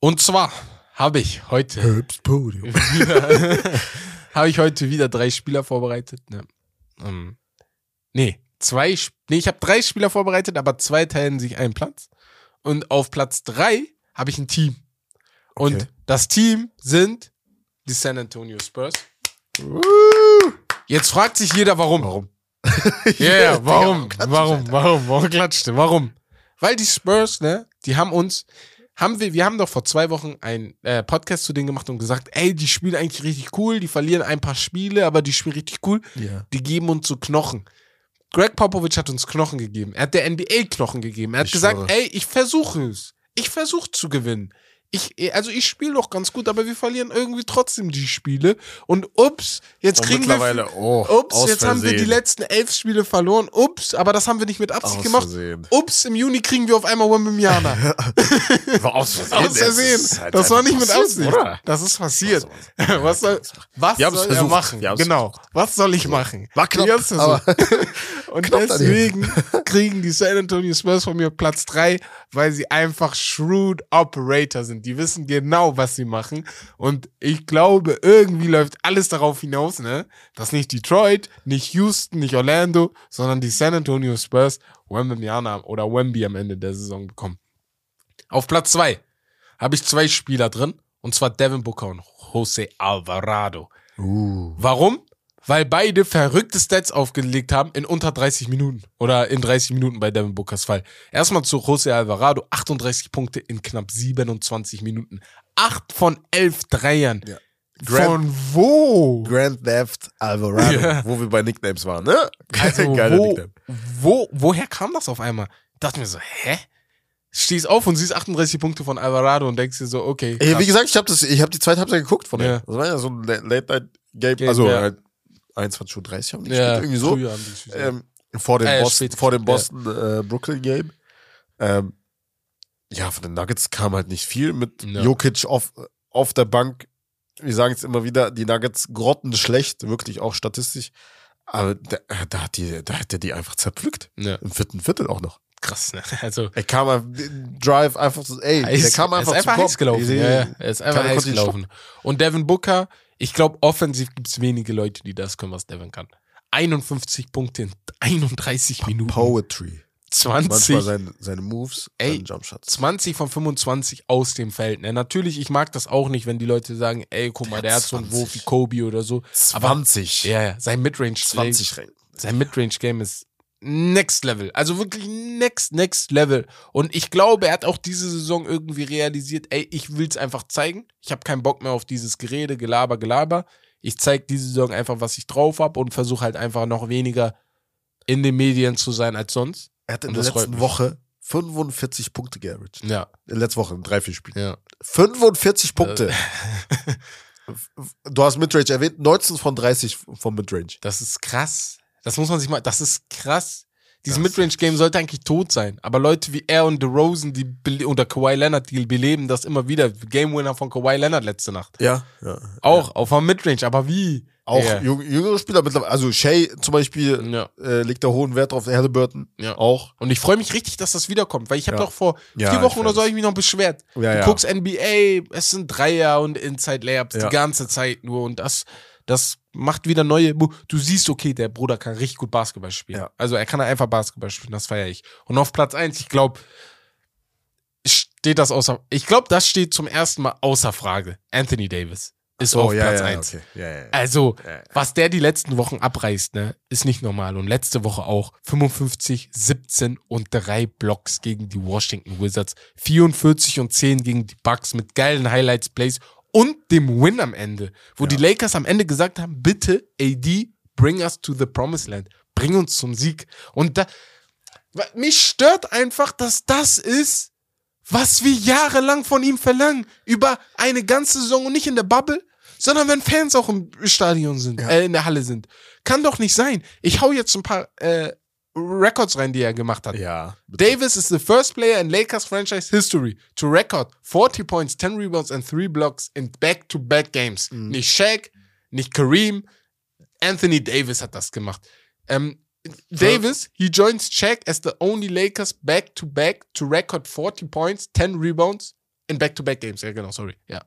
Und zwar habe ich heute Herbst Podium. habe ich heute wieder drei Spieler vorbereitet. Ne? Ähm, nee, zwei, nee, ich habe drei Spieler vorbereitet, aber zwei teilen sich einen Platz. Und auf Platz drei habe ich ein Team. Und Okay. das Team sind die San Antonio Spurs. Jetzt fragt sich jeder, warum. Warum? Ja, yeah, warum? Warum? Warum? Warum klatscht ihr? Warum? Weil die Spurs, ne, die haben uns, haben wir, wir haben doch vor zwei Wochen einen äh, Podcast zu denen gemacht und gesagt, ey, die spielen eigentlich richtig cool, die verlieren ein paar Spiele, aber die spielen richtig cool. Ja. Die geben uns so Knochen. Greg Popovich hat uns Knochen gegeben. Er hat der NBA Knochen gegeben. Er hat Ich gesagt, schwöre. ey, ich versuche es. Ich versuche zu gewinnen. Ich, also ich spiele doch ganz gut, aber wir verlieren irgendwie trotzdem die Spiele. Und ups, jetzt kriegen mittlerweile, wir. oh, ups, jetzt haben wir die letzten elf Spiele verloren. Ups, aber das haben wir nicht mit Absicht gemacht. Ups, im Juni kriegen wir auf einmal Wembanyama. War aus Versehen. Aus Versehen. halt Das war nicht mit Absicht. Oder? Das ist passiert. Was soll, was soll er versucht. machen? Wir haben's Genau. Was soll ich machen? War knapp, aber. Und knapp deswegen kriegen die San Antonio Spurs von mir Platz drei, weil sie einfach shrewd Operator sind. Sind. Die wissen genau, was sie machen. Und ich glaube, irgendwie läuft alles darauf hinaus, ne? Dass nicht Detroit, nicht Houston, nicht Orlando, sondern die San Antonio Spurs Wembanyama oder Wemby am Ende der Saison bekommen. Auf Platz zwei habe ich zwei Spieler drin. Und zwar Devin Booker und Jose Alvarado. Uh. Warum? Weil beide verrückte Stats aufgelegt haben in unter 30 Minuten. Oder in 30 Minuten bei Devin Bookers Fall. Erstmal zu Jose Alvarado. 38 Punkte in knapp 27 Minuten. 8 von 11 Dreiern. Ja. Von wo? Grand Theft Alvarado, Ja. wo wir bei Nicknames waren, ne? Also, Geiler wo, Nickname. wo, woher kam das auf einmal? Dachte mir so, hä? Stehst auf und siehst 38 Punkte von Alvarado und denkst dir so, okay. Ey, wie gesagt, ich habe das, ich habe die zweite Halbzeit geguckt von Ja. dem. Das war ja so ein La- Late Night Game, Game, also ja. halt 21.30 Uhr haben die ja, gespielt, irgendwie so. früher haben die gespielt. Ähm, vor dem Äh, Boston, spät vor dem Boston äh, Brooklyn Game. Ähm, ja, von den Nuggets kam halt nicht viel mit Ja. Jokic auf, auf der Bank. Wir sagen es immer wieder, die Nuggets grottenschlecht, wirklich auch statistisch. Aber da, da, hat die, da hat er die einfach zerpflückt. ja, Im vierten Viertel auch noch. krass, ne? Also, Er kam einfach, Drive einfach so, ey, Heiß- kam einfach er ist zum einfach gelaufen. Ja, ja, er ist einfach heiß gelaufen. Und Devin Booker, ich glaube, offensiv gibt es wenige Leute, die das können, was Devin kann. 51 Punkte in 31 Minuten. Poetry. 20, Manchmal seine, seine Moves, Ey, Jumpshots. 20 von 25 aus dem Feld. Ne? Natürlich, ich mag das auch nicht, wenn die Leute sagen, ey, guck mal, der hat so einen 20. Wurf wie Kobe oder so. 20. Ja, ja, sein Midrange 20 rein. sein Midrange-Game ist next level. Also wirklich next, next level. Und ich glaube, er hat auch diese Saison irgendwie realisiert, ey, ich will's einfach zeigen. Ich habe keinen Bock mehr auf dieses Gerede, Gelaber, Gelaber. Ich zeig diese Saison einfach, was ich drauf habe und versuche halt einfach noch weniger in den Medien zu sein als sonst. Er hat in der letzten. Woche 45 Punkte geaveraged. Ja, In letzter Woche, in drei, vier Spielen. ja. 45 Punkte. du hast Midrange erwähnt, 19 von 30 vom Midrange. Das ist krass. Das muss man sich mal, das ist krass. Dieses Midrange-Game sollte eigentlich tot sein. Aber Leute wie er und DeRozan, die oder Kawhi Leonard, die beleben das immer wieder. Game Winner von Kawhi Leonard letzte Nacht. Ja. ja. Auch auf einem Midrange, aber wie? Auch Ja. jüng- jüngere Spieler mittlerweile, also Shay zum Beispiel Ja. äh, legt da hohen Wert drauf, Halliburton Ja. auch. Und ich freue mich richtig, dass das wiederkommt, weil ich habe Ja. doch vor Ja, vier Wochen oder so ich mich noch beschwert. Ja, du ja. guckst NBA, es sind Dreier und Inside-Layups Ja. die ganze Zeit nur und das, das macht wieder neue. Du siehst, okay, der Bruder kann richtig gut Basketball spielen. Ja. Also er kann einfach Basketball spielen, das feiere ich. Und auf Platz eins, ich glaube, steht das außer, ich glaube, das steht zum ersten Mal außer Frage. Anthony Davis ist auf Oh, ja, Platz ja, eins. okay. ja. Also, was der die letzten Wochen abreißt, ne, ist nicht normal. Und letzte Woche auch 55, 17 und drei Blocks gegen die Washington Wizards, 44 und 10 gegen die Bucks mit geilen Highlights Plays und dem Win am Ende, wo die Lakers am Ende gesagt haben, bitte AD, bring us to the promised land. Bring uns zum Sieg. Und da, mich stört einfach, dass das ist, was wir jahrelang von ihm verlangen. Über eine ganze Saison und nicht in der Bubble, sondern wenn Fans auch im Stadion sind, Ja. äh, in der Halle sind. Kann doch nicht sein. Ich hau jetzt ein paar äh, Records rein, die er gemacht hat. ja. Davis is the first player in Lakers franchise history to record 40 points, 10 rebounds and 3 blocks in back-to-back games. Nicht Shaq, nicht Kareem, Anthony Davis hat das gemacht. Ähm, Davis, he joins Shaq as the only Lakers back-to-back to record 40 points, 10 rebounds in back-to-back games. Ja, genau, sorry. Ja.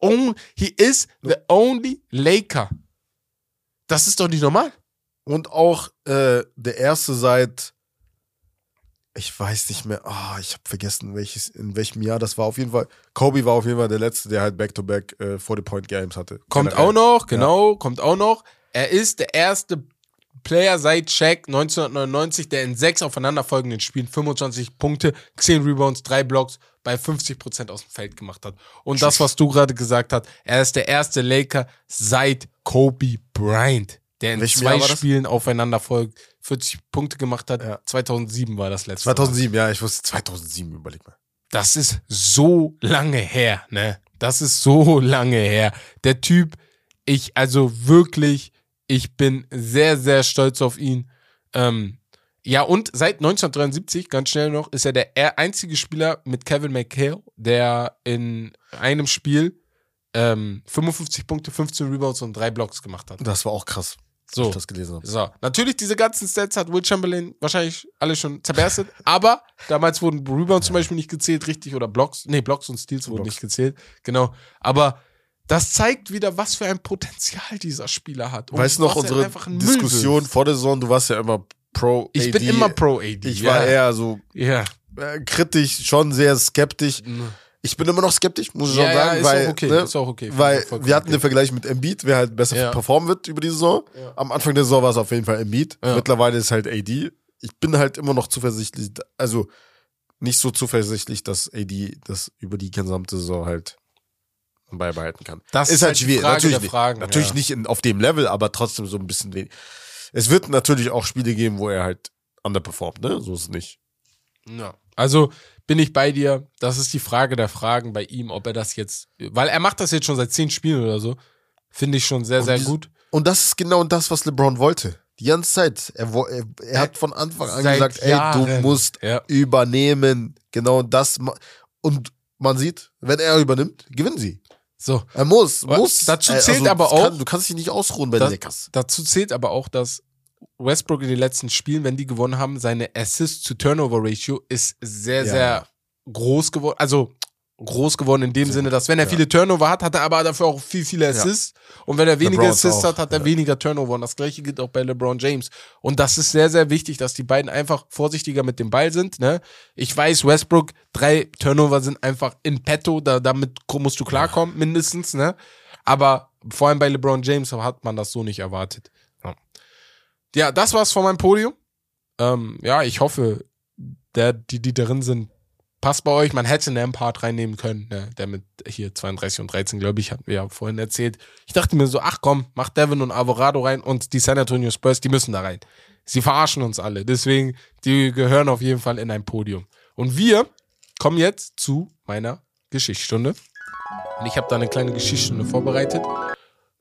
Oh, he is the only Laker. Das ist doch nicht normal. Und auch äh, der erste seit, ich weiß nicht mehr, ah, ich habe vergessen, welches, in welchem Jahr das war. Auf jeden Fall, Kobe war auf jeden Fall der Letzte, der halt Back-to-Back äh, 40-Point-Games hatte. Kommt Generell. auch noch, genau, kommt auch noch. Er ist der erste Player seit Shaq 1999, der in sechs aufeinanderfolgenden Spielen 25 Punkte, 10 Rebounds, 3 Blocks bei 50% aus dem Feld gemacht hat. Und das, was du gerade gesagt hast, er ist der erste Laker seit Kobe Bryant, der in Welchem zwei? Spielen aufeinanderfolgend 40 Punkte gemacht hat. Ja. 2007 war das letzte. Mal. 2007, ja, ich wusste 2007, überleg mal. Das ist so lange her, ne? Das ist so lange her. Der Typ, ich, also wirklich, ich bin sehr, sehr stolz auf ihn. Ähm, ja, und seit 1973, ganz schnell noch, ist er der er- einzige Spieler mit Kevin McHale, der in einem Spiel ähm, 55 Punkte, 15 Rebounds und drei Blocks gemacht hat. Das war auch krass. So. ich das gelesen habe. So, natürlich diese ganzen Stats hat Will Chamberlain wahrscheinlich alle schon zerberstet, aber damals wurden Rebounds zum Beispiel nicht gezählt, richtig, oder Blocks, nee, Blocks und Steals wurden nicht gezählt, genau, aber das zeigt wieder, was für ein Potenzial dieser Spieler hat. Und Weißt du noch er unsere Diskussion vor der Saison? Du warst ja immer pro Ich AD. bin immer pro AD. Ich ja. war eher so Ja. äh, kritisch, schon sehr skeptisch. Ich bin immer noch skeptisch, muss ich Ja, schon ja, sagen, ist weil, auch okay, ne, ist auch okay. weil wir hatten okay. den Vergleich mit Embiid, wer halt besser Ja. performen wird über die Saison. Am Anfang der Saison war es auf jeden Fall Embiid. Mittlerweile ist halt AD. Ich bin halt immer noch zuversichtlich, also nicht so zuversichtlich, dass AD das über die gesamte Saison halt beibehalten kann. Das ist ist halt halt schwierig. Natürlich nicht, Fragen, natürlich nicht in, auf dem Level, aber trotzdem so ein bisschen wenig. Es wird natürlich auch Spiele geben, wo er halt underperformt, ne? So ist es nicht. Ja. Also bin ich bei dir. Das ist die Frage der Fragen bei ihm, ob er das jetzt, weil er macht das jetzt schon seit zehn Spielen oder so. Finde ich schon sehr, sehr diese- gut. Und das ist genau das, was LeBron wollte. Die ganze Zeit. Er, er, er hat von Anfang an Seit gesagt, ey, Jahren. du musst Ja. übernehmen. Genau das. Und man sieht, wenn er übernimmt, gewinnen sie. So. Er muss, Aber muss. dazu Äh, zählt aber das auch- Kann, du kannst dich nicht ausruhen bei Das- den Lakers. Dazu zählt aber auch, dass Westbrook in den letzten Spielen, wenn die gewonnen haben, seine Assist-to-Turnover-Ratio ist sehr, Ja. sehr groß geworden. Also groß geworden in dem Sinne, dass wenn er viele Turnover hat, hat er aber dafür auch viel, viele Assists. Und wenn er weniger LeBron's Assists auch, hat, hat er weniger Turnover. Und das gleiche gilt auch bei LeBron James. Und das ist sehr, sehr wichtig, dass die beiden einfach vorsichtiger mit dem Ball sind. Ne? Ich weiß, Westbrook, drei Turnover sind einfach in petto, da, damit musst du klarkommen, mindestens. Ne? Aber vor allem bei LeBron James hat man das so nicht erwartet. Ja, das war's von meinem Podium. Ähm, ja, ich hoffe, der, die, die darin sind, passt bei euch. Man hätte einen Part reinnehmen können, ne? der mit hier 32 und 13, glaube ich, hatten wir ja vorhin erzählt. Ich dachte mir so, ach komm, mach Devin und Alvarado rein und die San Antonio Spurs, die müssen da rein. Sie verarschen uns alle. Deswegen, die gehören auf jeden Fall in ein Podium. Und wir kommen jetzt zu meiner Geschichtsstunde. Und ich habe da eine kleine Geschichtsstunde vorbereitet.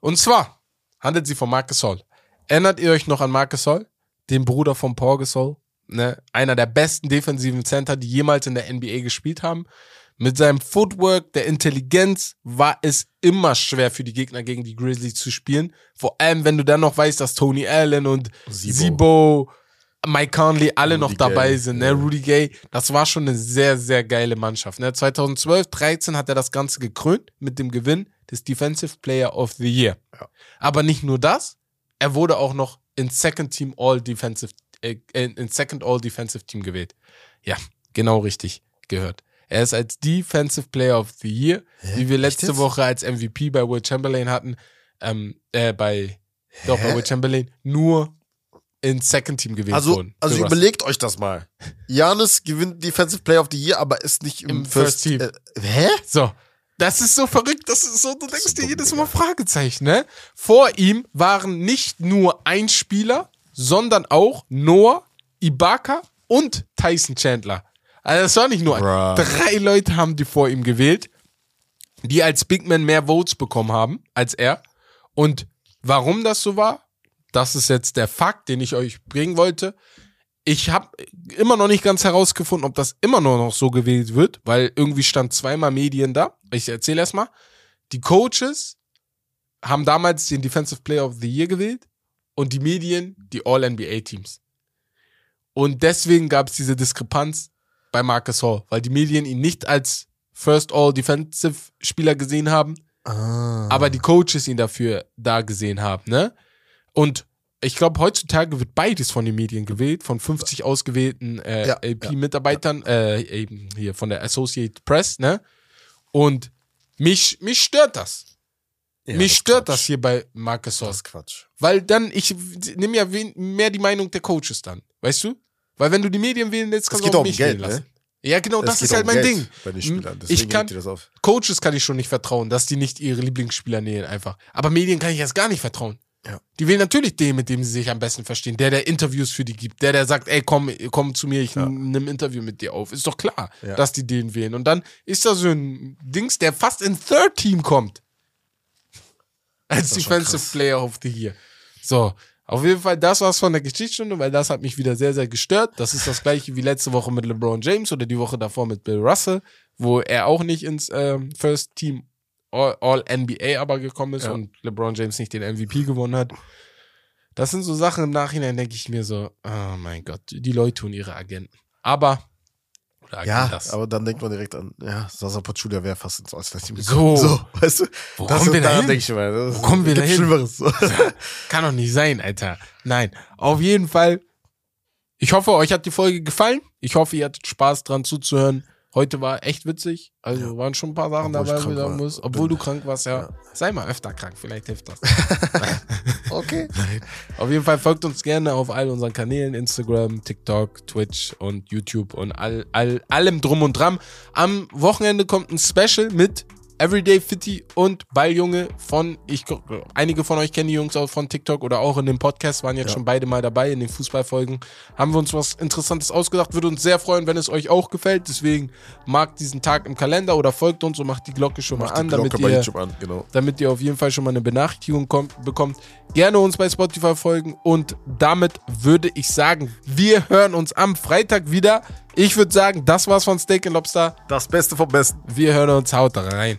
Und zwar handelt sie von Marcus Gasol. Erinnert ihr euch noch an Marcus Gasol? Den Bruder von Paul Gasol? Ne? Einer der besten defensiven Center, die jemals in der NBA gespielt haben. Mit seinem Footwork, der Intelligenz war es immer schwer für die Gegner gegen die Grizzlies zu spielen. Vor allem, wenn du dann noch weißt, dass Tony Allen und Sibo. Mike Conley alle Rudy noch dabei Gay, sind. Ne? ja. Rudy Gay, das war schon eine sehr, sehr geile Mannschaft. Ne? 2012, 13 hat er das Ganze gekrönt mit dem Gewinn des Defensive Player of the Year. Aber nicht nur das, er wurde auch noch in Second Team All Defensive, äh, in Second All Defensive Team gewählt. Ja, genau richtig gehört. Er ist als Defensive Player of the Year, wie wir letzte? Woche als MVP bei Will Chamberlain hatten, ähm, äh, bei, doch, bei Hä? Will Chamberlain, nur in Second Team gewählt Also, wurden. also überlegt euch das mal. Janis gewinnt Defensive Player of the Year, aber ist nicht im, Im First Team. Äh, hä? So. Das ist so verrückt, das ist so, du denkst dir jedes. Mal Fragezeichen, ne? Vor ihm waren nicht nur ein Spieler, sondern auch Noah, Ibaka und Tyson Chandler. Also das war nicht nur Bruh. drei Leute haben die vor ihm gewählt, die als Big Man mehr Votes bekommen haben als er. Und warum das so war, das ist jetzt der Fakt, den ich euch bringen wollte. Ich habe immer noch nicht ganz herausgefunden, ob das immer nur noch so gewählt wird, weil irgendwie stand zweimal Medien da. Ich erzähle erst mal. Die Coaches haben damals den Defensive Player of the Year gewählt und die Medien die All-NBA-Teams. Und deswegen gab es diese Diskrepanz bei Marcus Hall, weil die Medien ihn nicht als First All-Defensive-Spieler gesehen haben, Ah. aber die Coaches ihn dafür da gesehen haben, ne? Und ich glaube, heutzutage wird beides von den Medien gewählt, von 50 ausgewählten äh, Ja, AP-Mitarbeitern, äh, eben hier von der Associated Press, ne? Und mich, mich stört das. Ja, mich das stört Quatsch. das hier bei Marcus ist Quatsch. Weil dann, ich nehme ja mehr die Meinung der Coaches dann, weißt du? Weil wenn du die Medien wählen willst, kannst du auch auch um mich Geld, wählen lassen. ne? Ja, genau, Es das ist halt mein Geld Ding. Bei den Hm, Spielern. Deswegen Ich kann. Coaches kann ich schon nicht vertrauen, dass die nicht ihre Lieblingsspieler nähen einfach. Aber Medien kann ich erst gar nicht vertrauen. Ja. Die wählen natürlich den, mit dem sie sich am besten verstehen. Der, der Interviews für die gibt. Der, der sagt, ey, komm, komm zu mir, ich Ja. nehme ein Interview mit dir auf. Ist doch klar, Ja. dass die den wählen. Und dann ist da so ein Dings, der fast in Third Team kommt. Als Defensive. Player of the Year. So. Auf jeden Fall, das war's von der Geschichtsstunde, weil das hat mich wieder sehr, sehr gestört. Das ist das gleiche wie letzte Woche mit LeBron James oder die Woche davor mit Bill Russell, wo er auch nicht ins ähm, First Team All, All NBA aber gekommen ist Ja. und LeBron James nicht den MVP gewonnen hat. Das sind so Sachen im Nachhinein, denke ich mir so, oh mein Gott, die Leute und ihre Agenten. Aber, Ja, Agentas. aber dann denkt man direkt an, ja, Sasa Pachulia wäre fast ins Auslandsteam So. So, weißt du? Wo das kommen wir da da hin? denke ich mal. Das Wo kommen wir da hin? So. Kann doch nicht sein, Alter. Nein, auf jeden Fall. Ich hoffe, euch hat die Folge gefallen. Ich hoffe, ihr hattet Spaß dran zuzuhören. Heute war echt witzig. Also waren schon ein paar Sachen Obwohl dabei, wo war. muss. Obwohl Bin- du krank warst, ja. Ja. Sei mal öfter krank, vielleicht hilft das. Okay. Auf jeden Fall folgt uns gerne auf all unseren Kanälen, Instagram, TikTok, Twitch und YouTube und all, all, allem drum und dran. Am Wochenende kommt ein Special mit Everyday Fitty und Balljunge von, ich, einige von euch kennen die Jungs auch von TikTok oder auch in dem Podcast, waren jetzt schon beide mal dabei in den Fußballfolgen. Haben wir uns was Interessantes ausgedacht, würde uns sehr freuen, wenn es euch auch gefällt. Deswegen markt diesen Tag im Kalender oder folgt uns und macht die Glocke schon mal Mach die an, damit ihr an, genau. damit ihr auf jeden Fall schon mal eine Benachrichtigung kommt, bekommt. Gerne uns bei Spotify folgen und damit würde ich sagen, wir hören uns am Freitag wieder. Ich würde sagen, das war's von Steak Lobster. Das Beste vom Besten. Wir hören uns, haut rein.